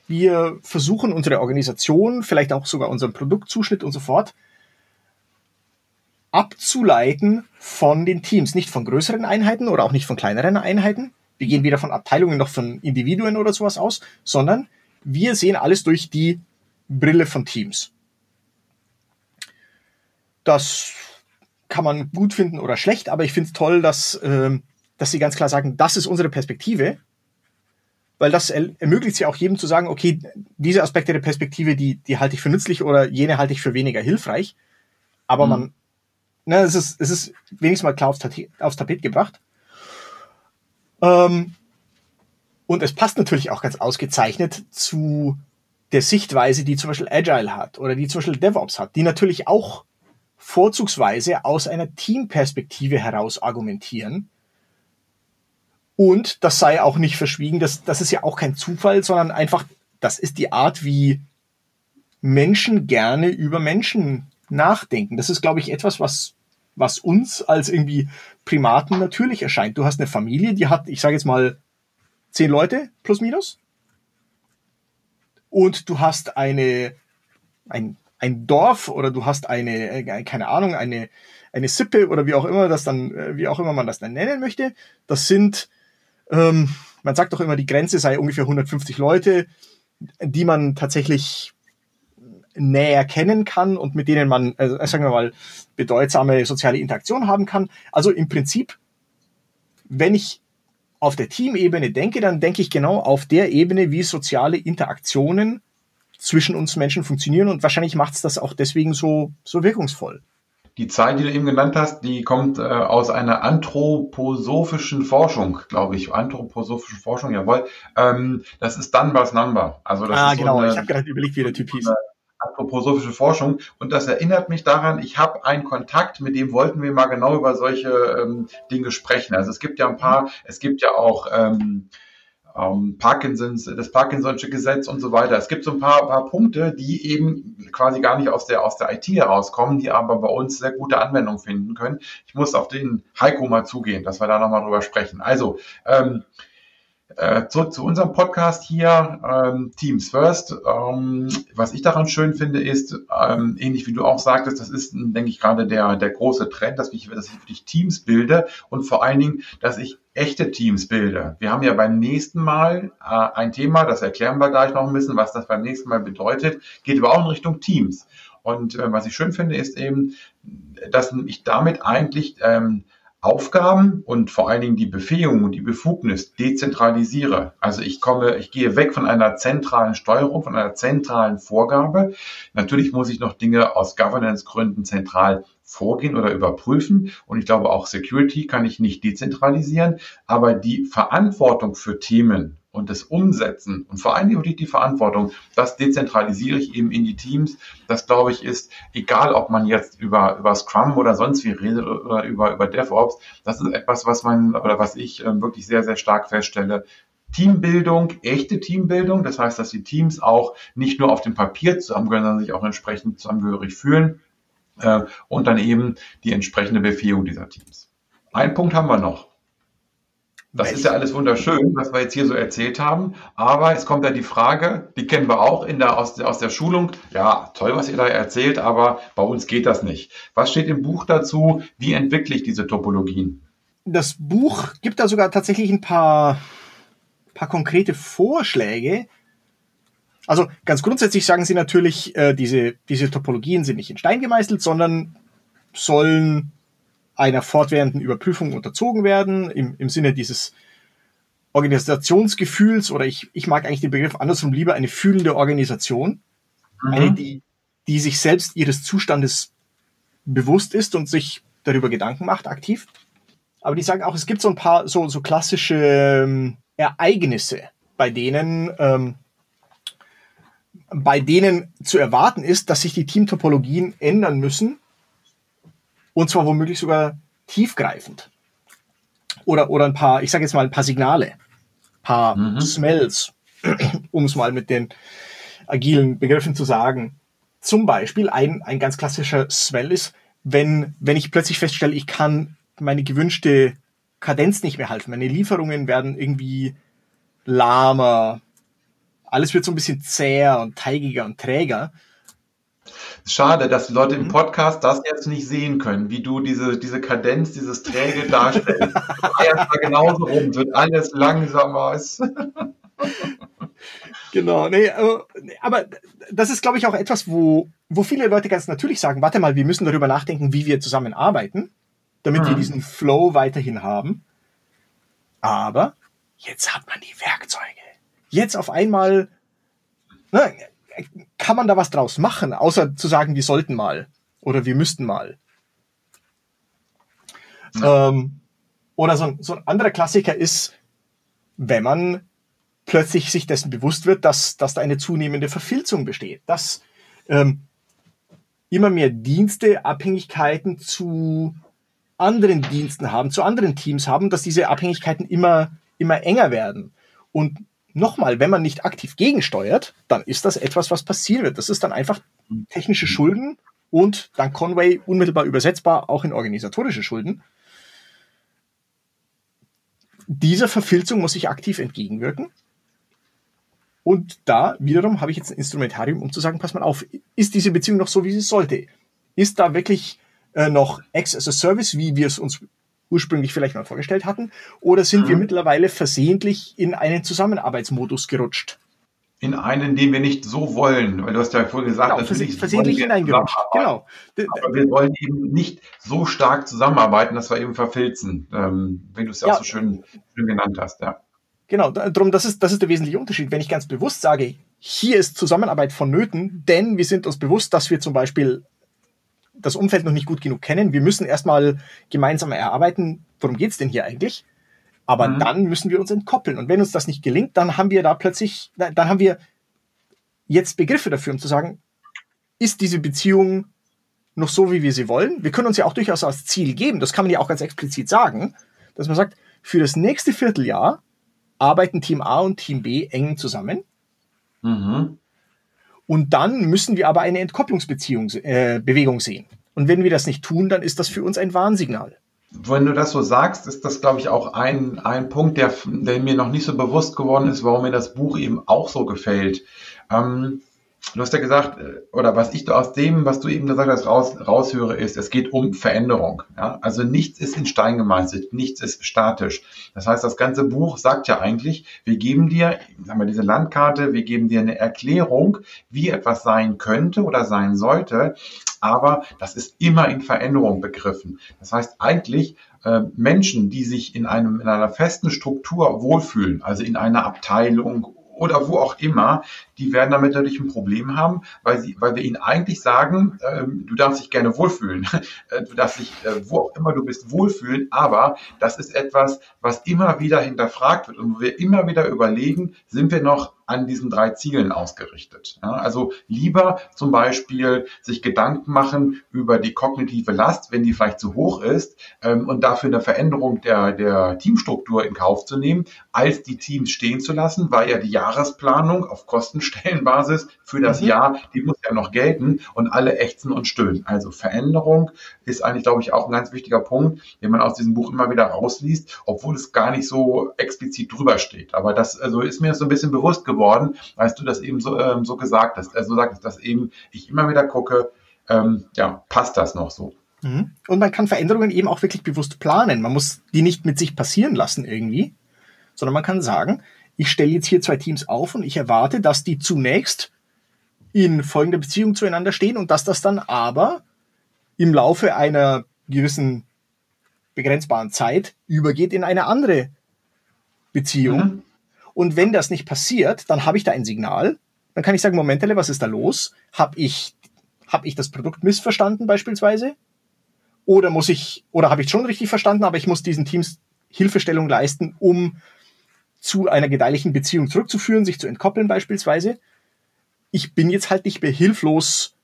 S2: Wir versuchen unsere Organisation, vielleicht auch sogar unseren Produktzuschnitt und so fort, abzuleiten von den Teams, nicht von größeren Einheiten oder auch nicht von kleineren Einheiten. Wir gehen weder von Abteilungen noch von Individuen oder sowas aus, sondern wir sehen alles durch die Brille von Teams. Das kann man gut finden oder schlecht, aber ich finde es toll, dass, äh, dass sie ganz klar sagen, das ist unsere Perspektive weil das ermöglicht ja auch jedem zu sagen, okay, diese Aspekte der Perspektive, die, die halte ich für nützlich oder jene halte ich für weniger hilfreich. Aber mhm. man, ne, es ist, es ist wenigstens mal klar aufs, Tapet, aufs Tapet gebracht. Ähm, und es passt natürlich auch ganz ausgezeichnet zu der Sichtweise, die zum Beispiel Agile hat oder die zum Beispiel DevOps hat, die natürlich auch vorzugsweise aus einer Teamperspektive heraus argumentieren. Und das sei auch nicht verschwiegen, das, das ist ja auch kein Zufall, sondern einfach, das ist die Art, wie Menschen gerne über Menschen nachdenken. Das ist, glaube ich, etwas, was, was uns als irgendwie Primaten natürlich erscheint. Du hast eine Familie, die hat, ich sage jetzt mal, zehn Leute plus minus. Und du hast eine, ein, ein Dorf oder du hast eine, äh, keine Ahnung, eine, eine Sippe oder wie auch immer das dann, äh, wie auch immer man das dann nennen möchte. Das sind, ähm, man sagt doch immer, die Grenze sei ungefähr 150 Leute, die man tatsächlich näher kennen kann und mit denen man, äh, sagen wir mal, bedeutsame soziale Interaktion haben kann. Also im Prinzip, wenn ich auf der Teamebene denke, dann denke ich genau auf der Ebene, wie soziale Interaktionen zwischen uns Menschen funktionieren und wahrscheinlich macht es das auch deswegen so, so wirkungsvoll.
S4: Die Zahl, die du eben genannt hast, die kommt äh, aus einer anthroposophischen Forschung, glaube ich. Anthroposophische Forschung, jawohl. Ähm, das ist Dunbar's Number.
S2: Also das ah, ist genau. So eine, ich habe gerade überlegt, wie der Typ hieß
S4: anthroposophische Forschung. Und das erinnert mich daran, ich habe einen Kontakt, mit dem wollten wir mal genau über solche ähm, Dinge sprechen. Also es gibt ja ein paar, es gibt ja auch ähm, ähm, Parkinsons, das Parkinson'sche Gesetz und so weiter. Es gibt so ein paar, paar Punkte, die eben quasi gar nicht aus der, aus der IT herauskommen, die aber bei uns sehr gute Anwendung finden können. Ich muss auf den Heiko mal zugehen, dass wir da nochmal drüber sprechen. Also, ähm, äh, zurück zu unserem Podcast hier, ähm, Teams First. Ähm, was ich daran schön finde, ist, ähm, ähnlich wie du auch sagtest, das ist, denke ich, gerade der, der große Trend, dass ich, dass ich wirklich Teams bilde und vor allen Dingen, dass ich echte Teams bilde. Wir haben ja beim nächsten Mal äh, ein Thema, das erklären wir gleich noch ein bisschen, was das beim nächsten Mal bedeutet, geht aber auch in Richtung Teams. Und äh, was ich schön finde, ist eben, dass ich damit eigentlich ähm, Aufgaben und vor allen Dingen die Befähigung und die Befugnis dezentralisiere. Also ich komme, ich gehe weg von einer zentralen Steuerung, von einer zentralen Vorgabe. Natürlich muss ich noch Dinge aus Governance-Gründen zentral vorgehen oder überprüfen. Und ich glaube, auch Security kann ich nicht dezentralisieren. Aber die Verantwortung für Themen und das Umsetzen und vor allem die, die Verantwortung, das dezentralisiere ich eben in die Teams. Das glaube ich ist, egal ob man jetzt über, über Scrum oder sonst wie redet oder über, über DevOps, das ist etwas, was man oder was ich äh, wirklich sehr, sehr stark feststelle. Teambildung, echte Teambildung, das heißt, dass die Teams auch nicht nur auf dem Papier zusammengehören, sondern sich auch entsprechend zusammengehörig fühlen äh, und dann eben die entsprechende Befähigung dieser Teams. Ein Punkt haben wir noch. Das ist ja alles wunderschön, was wir jetzt hier so erzählt haben. Aber es kommt ja die Frage, die kennen wir auch in der, aus, der, aus der Schulung. Ja, toll, was ihr da erzählt, aber bei uns geht das nicht. Was steht im Buch dazu? Wie entwickle ich diese Topologien?
S2: Das Buch gibt da sogar tatsächlich ein paar, paar konkrete Vorschläge. Also ganz grundsätzlich sagen sie natürlich, äh, diese, diese Topologien sind nicht in Stein gemeißelt, sondern sollen einer fortwährenden Überprüfung unterzogen werden, im, im Sinne dieses Organisationsgefühls, oder ich, ich mag eigentlich den Begriff andersrum lieber eine fühlende Organisation, mhm. eine, die, die sich selbst ihres Zustandes bewusst ist und sich darüber Gedanken macht, aktiv. Aber die sagen auch, es gibt so ein paar so, so klassische ähm, Ereignisse, bei denen, ähm, bei denen zu erwarten ist, dass sich die Teamtopologien ändern müssen, und zwar womöglich sogar tiefgreifend. Oder, oder ein paar, ich sage jetzt mal ein paar Signale, ein paar mhm. Smells, (clears throat) um es mal mit den agilen Begriffen zu sagen. Zum Beispiel ein, ein ganz klassischer Smell ist, wenn, wenn ich plötzlich feststelle, ich kann meine gewünschte Kadenz nicht mehr halten. Meine Lieferungen werden irgendwie lahmer. Alles wird so ein bisschen zäher und teigiger und träger.
S4: Schade, dass die Leute im mhm. Podcast das jetzt nicht sehen können, wie du diese, diese Kadenz, dieses Träge darstellst. (laughs) Erstmal genauso rum, wird alles langsamer. (laughs)
S2: genau, nee, aber das ist, glaube ich, auch etwas, wo, wo viele Leute ganz natürlich sagen, warte mal, wir müssen darüber nachdenken, wie wir zusammenarbeiten, damit mhm. wir diesen Flow weiterhin haben. Aber jetzt hat man die Werkzeuge. Jetzt auf einmal, ne, kann man da was draus machen, außer zu sagen, wir sollten mal oder wir müssten mal. Ja. Ähm, oder so ein, so ein anderer Klassiker ist, wenn man plötzlich sich dessen bewusst wird, dass, dass da eine zunehmende Verfilzung besteht. Dass ähm, immer mehr Dienste Abhängigkeiten zu anderen Diensten haben, zu anderen Teams haben, dass diese Abhängigkeiten immer, immer enger werden. Und nochmal, wenn man nicht aktiv gegensteuert, dann ist das etwas, was passieren wird. Das ist dann einfach technische Schulden und dann Conway unmittelbar übersetzbar auch in organisatorische Schulden. Dieser Verfilzung muss ich aktiv entgegenwirken. Und da wiederum habe ich jetzt ein Instrumentarium, um zu sagen, pass mal auf, ist diese Beziehung noch so, wie sie sollte? Ist da wirklich äh, noch X as a Service, wie wir es uns ursprünglich vielleicht mal vorgestellt hatten? Oder sind mhm. wir mittlerweile versehentlich in einen Zusammenarbeitsmodus gerutscht?
S4: In einen, den wir nicht so wollen, weil du hast ja vorhin gesagt,
S2: genau, natürlich versehentlich hineingerutscht. Genau.
S4: Aber wir wollen eben nicht so stark zusammenarbeiten, dass wir eben verfilzen, ähm, wenn du es ja, auch so schön, schön genannt hast, ja.
S2: Genau, darum, das ist, das ist der wesentliche Unterschied. Wenn ich ganz bewusst sage, hier ist Zusammenarbeit vonnöten, denn wir sind uns bewusst, dass wir zum Beispiel das Umfeld noch nicht gut genug kennen. Wir müssen erstmal gemeinsam erarbeiten, worum geht's denn hier eigentlich? Aber mhm. dann müssen wir uns entkoppeln. Und wenn uns das nicht gelingt, dann haben wir da plötzlich, dann haben wir jetzt Begriffe dafür, um zu sagen, ist diese Beziehung noch so, wie wir sie wollen? Wir können uns ja auch durchaus als Ziel geben, das kann man ja auch ganz explizit sagen, dass man sagt, für das nächste Vierteljahr arbeiten Team A und Team B eng zusammen. Mhm. Und dann müssen wir aber eine Entkopplungsbeziehung, äh, Bewegung sehen. Und wenn wir das nicht tun, dann ist das für uns ein Warnsignal.
S4: Wenn du das so sagst, ist das, glaube ich, auch ein, ein Punkt, der, der mir noch nicht so bewusst geworden ist, warum mir das Buch eben auch so gefällt. Ähm, Du hast ja gesagt, äh, oder was ich aus dem, was du eben gesagt hast, raus, raushöre, ist, es geht um Veränderung. Ja? Also nichts ist in Stein gemeißelt, nichts ist statisch. Das heißt, das ganze Buch sagt ja eigentlich, wir geben dir, sagen wir, diese Landkarte, wir geben dir eine Erklärung, wie etwas sein könnte oder sein sollte, aber das ist immer in Veränderung begriffen. Das heißt eigentlich, äh, Menschen, die sich in einem in einer festen Struktur wohlfühlen, also in einer Abteilung oder wo auch immer, die werden damit natürlich ein Problem haben, weil, sie, weil wir ihnen eigentlich sagen, ähm, du darfst dich gerne wohlfühlen, (laughs) äh, du darfst dich, äh, wo auch immer du bist, wohlfühlen, aber das ist etwas, was immer wieder hinterfragt wird und wo wir immer wieder überlegen, sind wir noch an diesen drei Zielen ausgerichtet. Ja, also lieber zum Beispiel sich Gedanken machen über die kognitive Last, wenn die vielleicht zu hoch ist, ähm, und dafür eine Veränderung der, der Teamstruktur in Kauf zu nehmen, als die Teams stehen zu lassen, weil ja die Jahresplanung auf Kostenstellenbasis für das mhm. Jahr, die muss ja noch gelten und alle ächzen und stöhnen. Also Veränderung ist eigentlich, glaube ich, auch ein ganz wichtiger Punkt, den man aus diesem Buch immer wieder rausliest, obwohl es gar nicht so explizit drüber steht. Aber das also ist mir so ein bisschen bewusst geworden, geworden, als du das eben so, ähm, so gesagt hast. Also sagst, dass eben ich immer wieder gucke, ähm, ja, passt das noch so?
S2: Mhm. Und man kann Veränderungen eben auch wirklich bewusst planen. Man muss die nicht mit sich passieren lassen irgendwie, sondern man kann sagen, ich stelle jetzt hier zwei Teams auf und ich erwarte, dass die zunächst in folgender Beziehung zueinander stehen und dass das dann aber im Laufe einer gewissen begrenzbaren Zeit übergeht in eine andere Beziehung. Mhm. Und wenn das nicht passiert, dann habe ich da ein Signal. Dann kann ich sagen, Momentele, was ist da los? Habe ich, hab ich das Produkt missverstanden beispielsweise? Oder muss ich, oder habe ich schon richtig verstanden, aber ich muss diesen Teams Hilfestellung leisten, um zu einer gedeihlichen Beziehung zurückzuführen, sich zu entkoppeln beispielsweise. Ich bin jetzt halt nicht mehr hilflos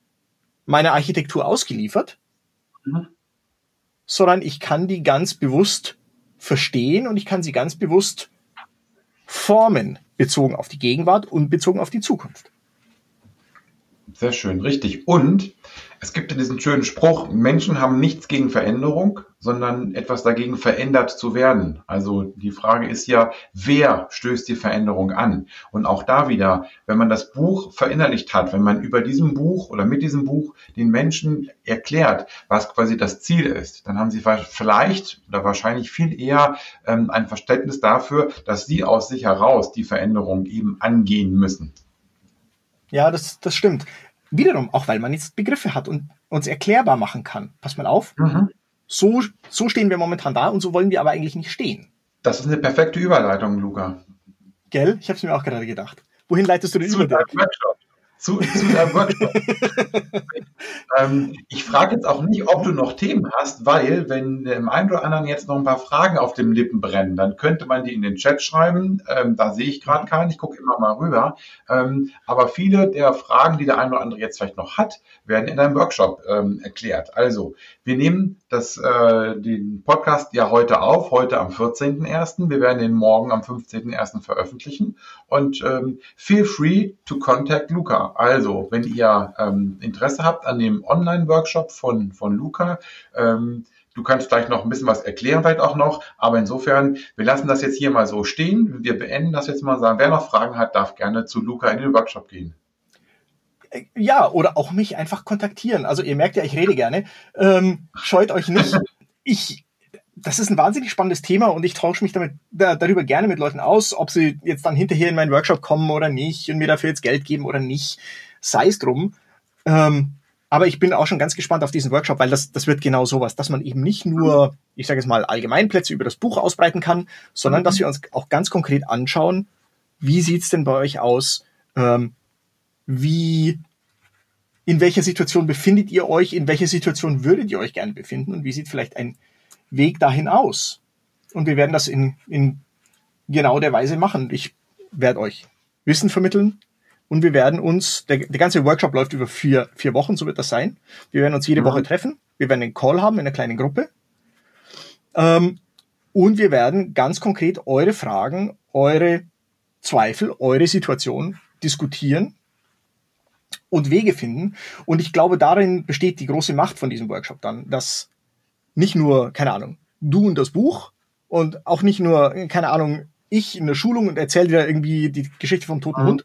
S2: meiner Architektur ausgeliefert, mhm. sondern ich kann die ganz bewusst verstehen und ich kann sie ganz bewusst Formen bezogen auf die Gegenwart und bezogen auf die Zukunft.
S4: Sehr schön, richtig. Und es gibt ja diesen schönen Spruch, Menschen haben nichts gegen Veränderung, sondern etwas dagegen verändert zu werden. Also die Frage ist ja, wer stößt die Veränderung an? Und auch da wieder, wenn man das Buch verinnerlicht hat, wenn man über diesem Buch oder mit diesem Buch den Menschen erklärt, was quasi das Ziel ist, dann haben sie vielleicht oder wahrscheinlich viel eher ähm, ein Verständnis dafür, dass sie aus sich heraus die Veränderung eben angehen müssen.
S2: Ja, das, das stimmt wiederum, auch weil man jetzt Begriffe hat und uns erklärbar machen kann. Pass mal auf. Mhm. So, so stehen wir momentan da und so wollen wir aber eigentlich nicht stehen.
S4: Das ist eine perfekte Überleitung, Luca.
S2: Gell? Ich habe es mir auch gerade gedacht. Wohin leitest du den Überblick?
S4: Workshop. Zu, zu deinem Workshop. (laughs) ähm, ich frage jetzt auch nicht, ob du noch Themen hast, weil wenn dem einen oder anderen jetzt noch ein paar Fragen auf dem Lippen brennen, dann könnte man die in den Chat schreiben. Ähm, da sehe ich gerade keinen, ich gucke immer mal rüber. Ähm, aber viele der Fragen, die der eine oder andere jetzt vielleicht noch hat, werden in einem Workshop ähm, erklärt. Also, wir nehmen das, äh, den Podcast ja heute auf, heute am 14.01. Wir werden den morgen am 15.01. veröffentlichen. Und ähm, feel free to contact Luca. Also, wenn ihr ähm, Interesse habt an dem Online-Workshop von, von Luca, ähm, Du kannst gleich noch ein bisschen was erklären, vielleicht auch noch. Aber insofern, wir lassen das jetzt hier mal so stehen. Wir beenden das jetzt mal sagen, wer noch Fragen hat, darf gerne zu Luca in den Workshop gehen.
S2: Äh, ja, oder auch mich einfach kontaktieren. Also ihr merkt ja, ich rede gerne. Ähm, scheut euch nicht. Ich, das ist ein wahnsinnig spannendes Thema und ich tausche mich damit da, darüber gerne mit Leuten aus, ob sie jetzt dann hinterher in meinen Workshop kommen oder nicht und mir dafür jetzt Geld geben oder nicht. Sei es drum. Ähm, aber ich bin auch schon ganz gespannt auf diesen Workshop, weil das, das wird genau sowas, dass man eben nicht nur, ich sage jetzt mal, Allgemeinplätze über das Buch ausbreiten kann, sondern mhm. dass wir uns auch ganz konkret anschauen, wie sieht's denn bei euch aus? Ähm, wie, in welcher Situation befindet ihr euch? In welcher Situation würdet ihr euch gerne befinden? Und wie sieht vielleicht ein Weg dahin aus? Und wir werden das in, in genau der Weise machen. Ich werde euch Wissen vermitteln, und wir werden uns, der, der ganze Workshop läuft über vier, vier Wochen, so wird das sein. Wir werden uns jede mhm. Woche treffen. Wir werden einen Call haben in einer kleinen Gruppe. Ähm, und wir werden ganz konkret eure Fragen, eure Zweifel, eure Situation diskutieren und Wege finden. Und ich glaube, darin besteht die große Macht von diesem Workshop dann, dass nicht nur, keine Ahnung, du und das Buch und auch nicht nur, keine Ahnung, ich in der Schulung und erzähle dir irgendwie die Geschichte vom toten mhm. Hund,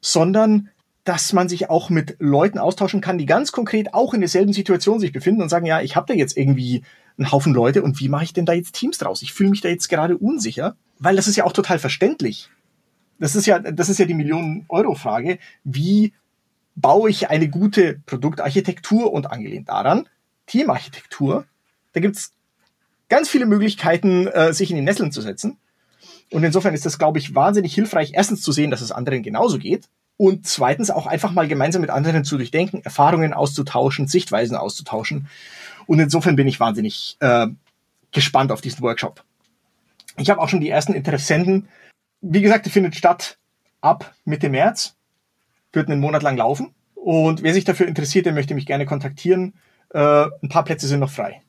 S2: sondern dass man sich auch mit Leuten austauschen kann, die ganz konkret auch in derselben Situation sich befinden und sagen, ja, ich habe da jetzt irgendwie einen Haufen Leute und wie mache ich denn da jetzt Teams draus? Ich fühle mich da jetzt gerade unsicher, weil das ist ja auch total verständlich. Das ist ja, das ist ja die Millionen-Euro-Frage. Wie baue ich eine gute Produktarchitektur und angelehnt daran Teamarchitektur? Da gibt's ganz viele Möglichkeiten, äh, sich in die Nesseln zu setzen. Und insofern ist das, glaube ich, wahnsinnig hilfreich, erstens zu sehen, dass es anderen genauso geht und zweitens auch einfach mal gemeinsam mit anderen zu durchdenken, Erfahrungen auszutauschen, Sichtweisen auszutauschen. Und insofern bin ich wahnsinnig äh, gespannt auf diesen Workshop. Ich habe auch schon die ersten Interessenten. Wie gesagt, die findet statt ab Mitte März, wird einen Monat lang laufen. Und wer sich dafür interessiert, der möchte mich gerne kontaktieren. Äh, ein paar Plätze sind noch frei.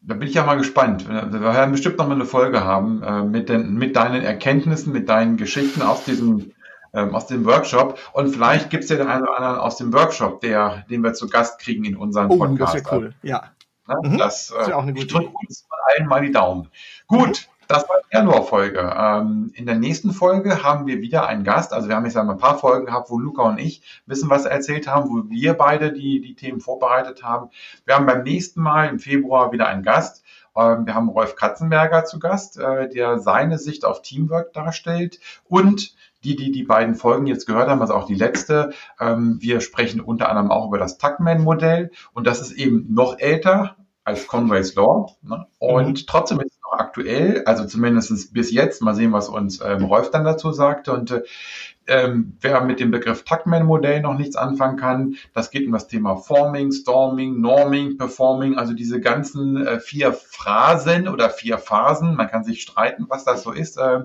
S4: Da bin ich ja mal gespannt. Wir werden bestimmt noch mal eine Folge haben äh, mit, den, mit deinen Erkenntnissen, mit deinen Geschichten aus diesem, ähm, aus dem Workshop. Und vielleicht gibt es ja den einen oder anderen aus dem Workshop, der, den wir zu Gast kriegen in unserem oh, Podcast.
S2: Das wäre cool, ja.
S4: Ne? Mhm. Das, das äh, auch eine gute ich drücke uns allen mal die Daumen. Gut. Mhm. Das war die Januar-Folge. Ähm, in der nächsten Folge haben wir wieder einen Gast. Also wir haben jetzt einmal ein paar Folgen gehabt, wo Luca und ich wissen, was erzählt haben, wo wir beide die, die Themen vorbereitet haben. Wir haben beim nächsten Mal im Februar wieder einen Gast. Ähm, wir haben Rolf Katzenberger zu Gast, äh, der seine Sicht auf Teamwork darstellt und die, die die beiden Folgen jetzt gehört haben, also auch die letzte, ähm, wir sprechen unter anderem auch über das Tuckman-Modell und das ist eben noch älter als Conway's Law ne? und mhm. trotzdem ist aktuell, also zumindest bis jetzt. Mal sehen, was uns ähm, Rolf dann dazu sagt. Und äh, ähm, wer mit dem Begriff Tuckman-Modell noch nichts anfangen kann, das geht um das Thema Forming, Storming, Norming, Performing, also diese ganzen äh, vier Phrasen oder vier Phasen. Man kann sich streiten, was das so ist. Äh,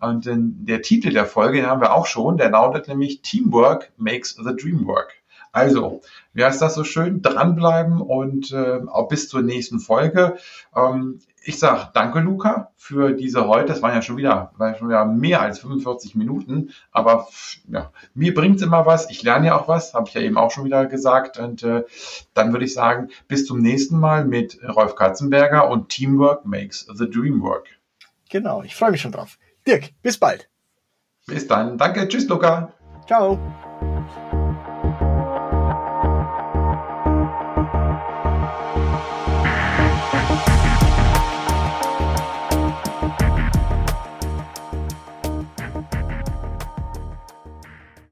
S4: und äh, der Titel der Folge, den haben wir auch schon, der lautet nämlich Teamwork makes the dream work. Also, wie heißt das so schön? Dranbleiben und äh, auch bis zur nächsten Folge. Ähm, ich sage danke, Luca, für diese heute. Das waren ja schon wieder, war schon wieder mehr als 45 Minuten. Aber ja, mir bringt es immer was. Ich lerne ja auch was, habe ich ja eben auch schon wieder gesagt. Und äh, dann würde ich sagen, bis zum nächsten Mal mit Rolf Katzenberger und Teamwork makes the dream work.
S2: Genau, ich freue mich schon drauf. Dirk, bis bald.
S4: Bis dann. Danke. Tschüss, Luca.
S2: Ciao.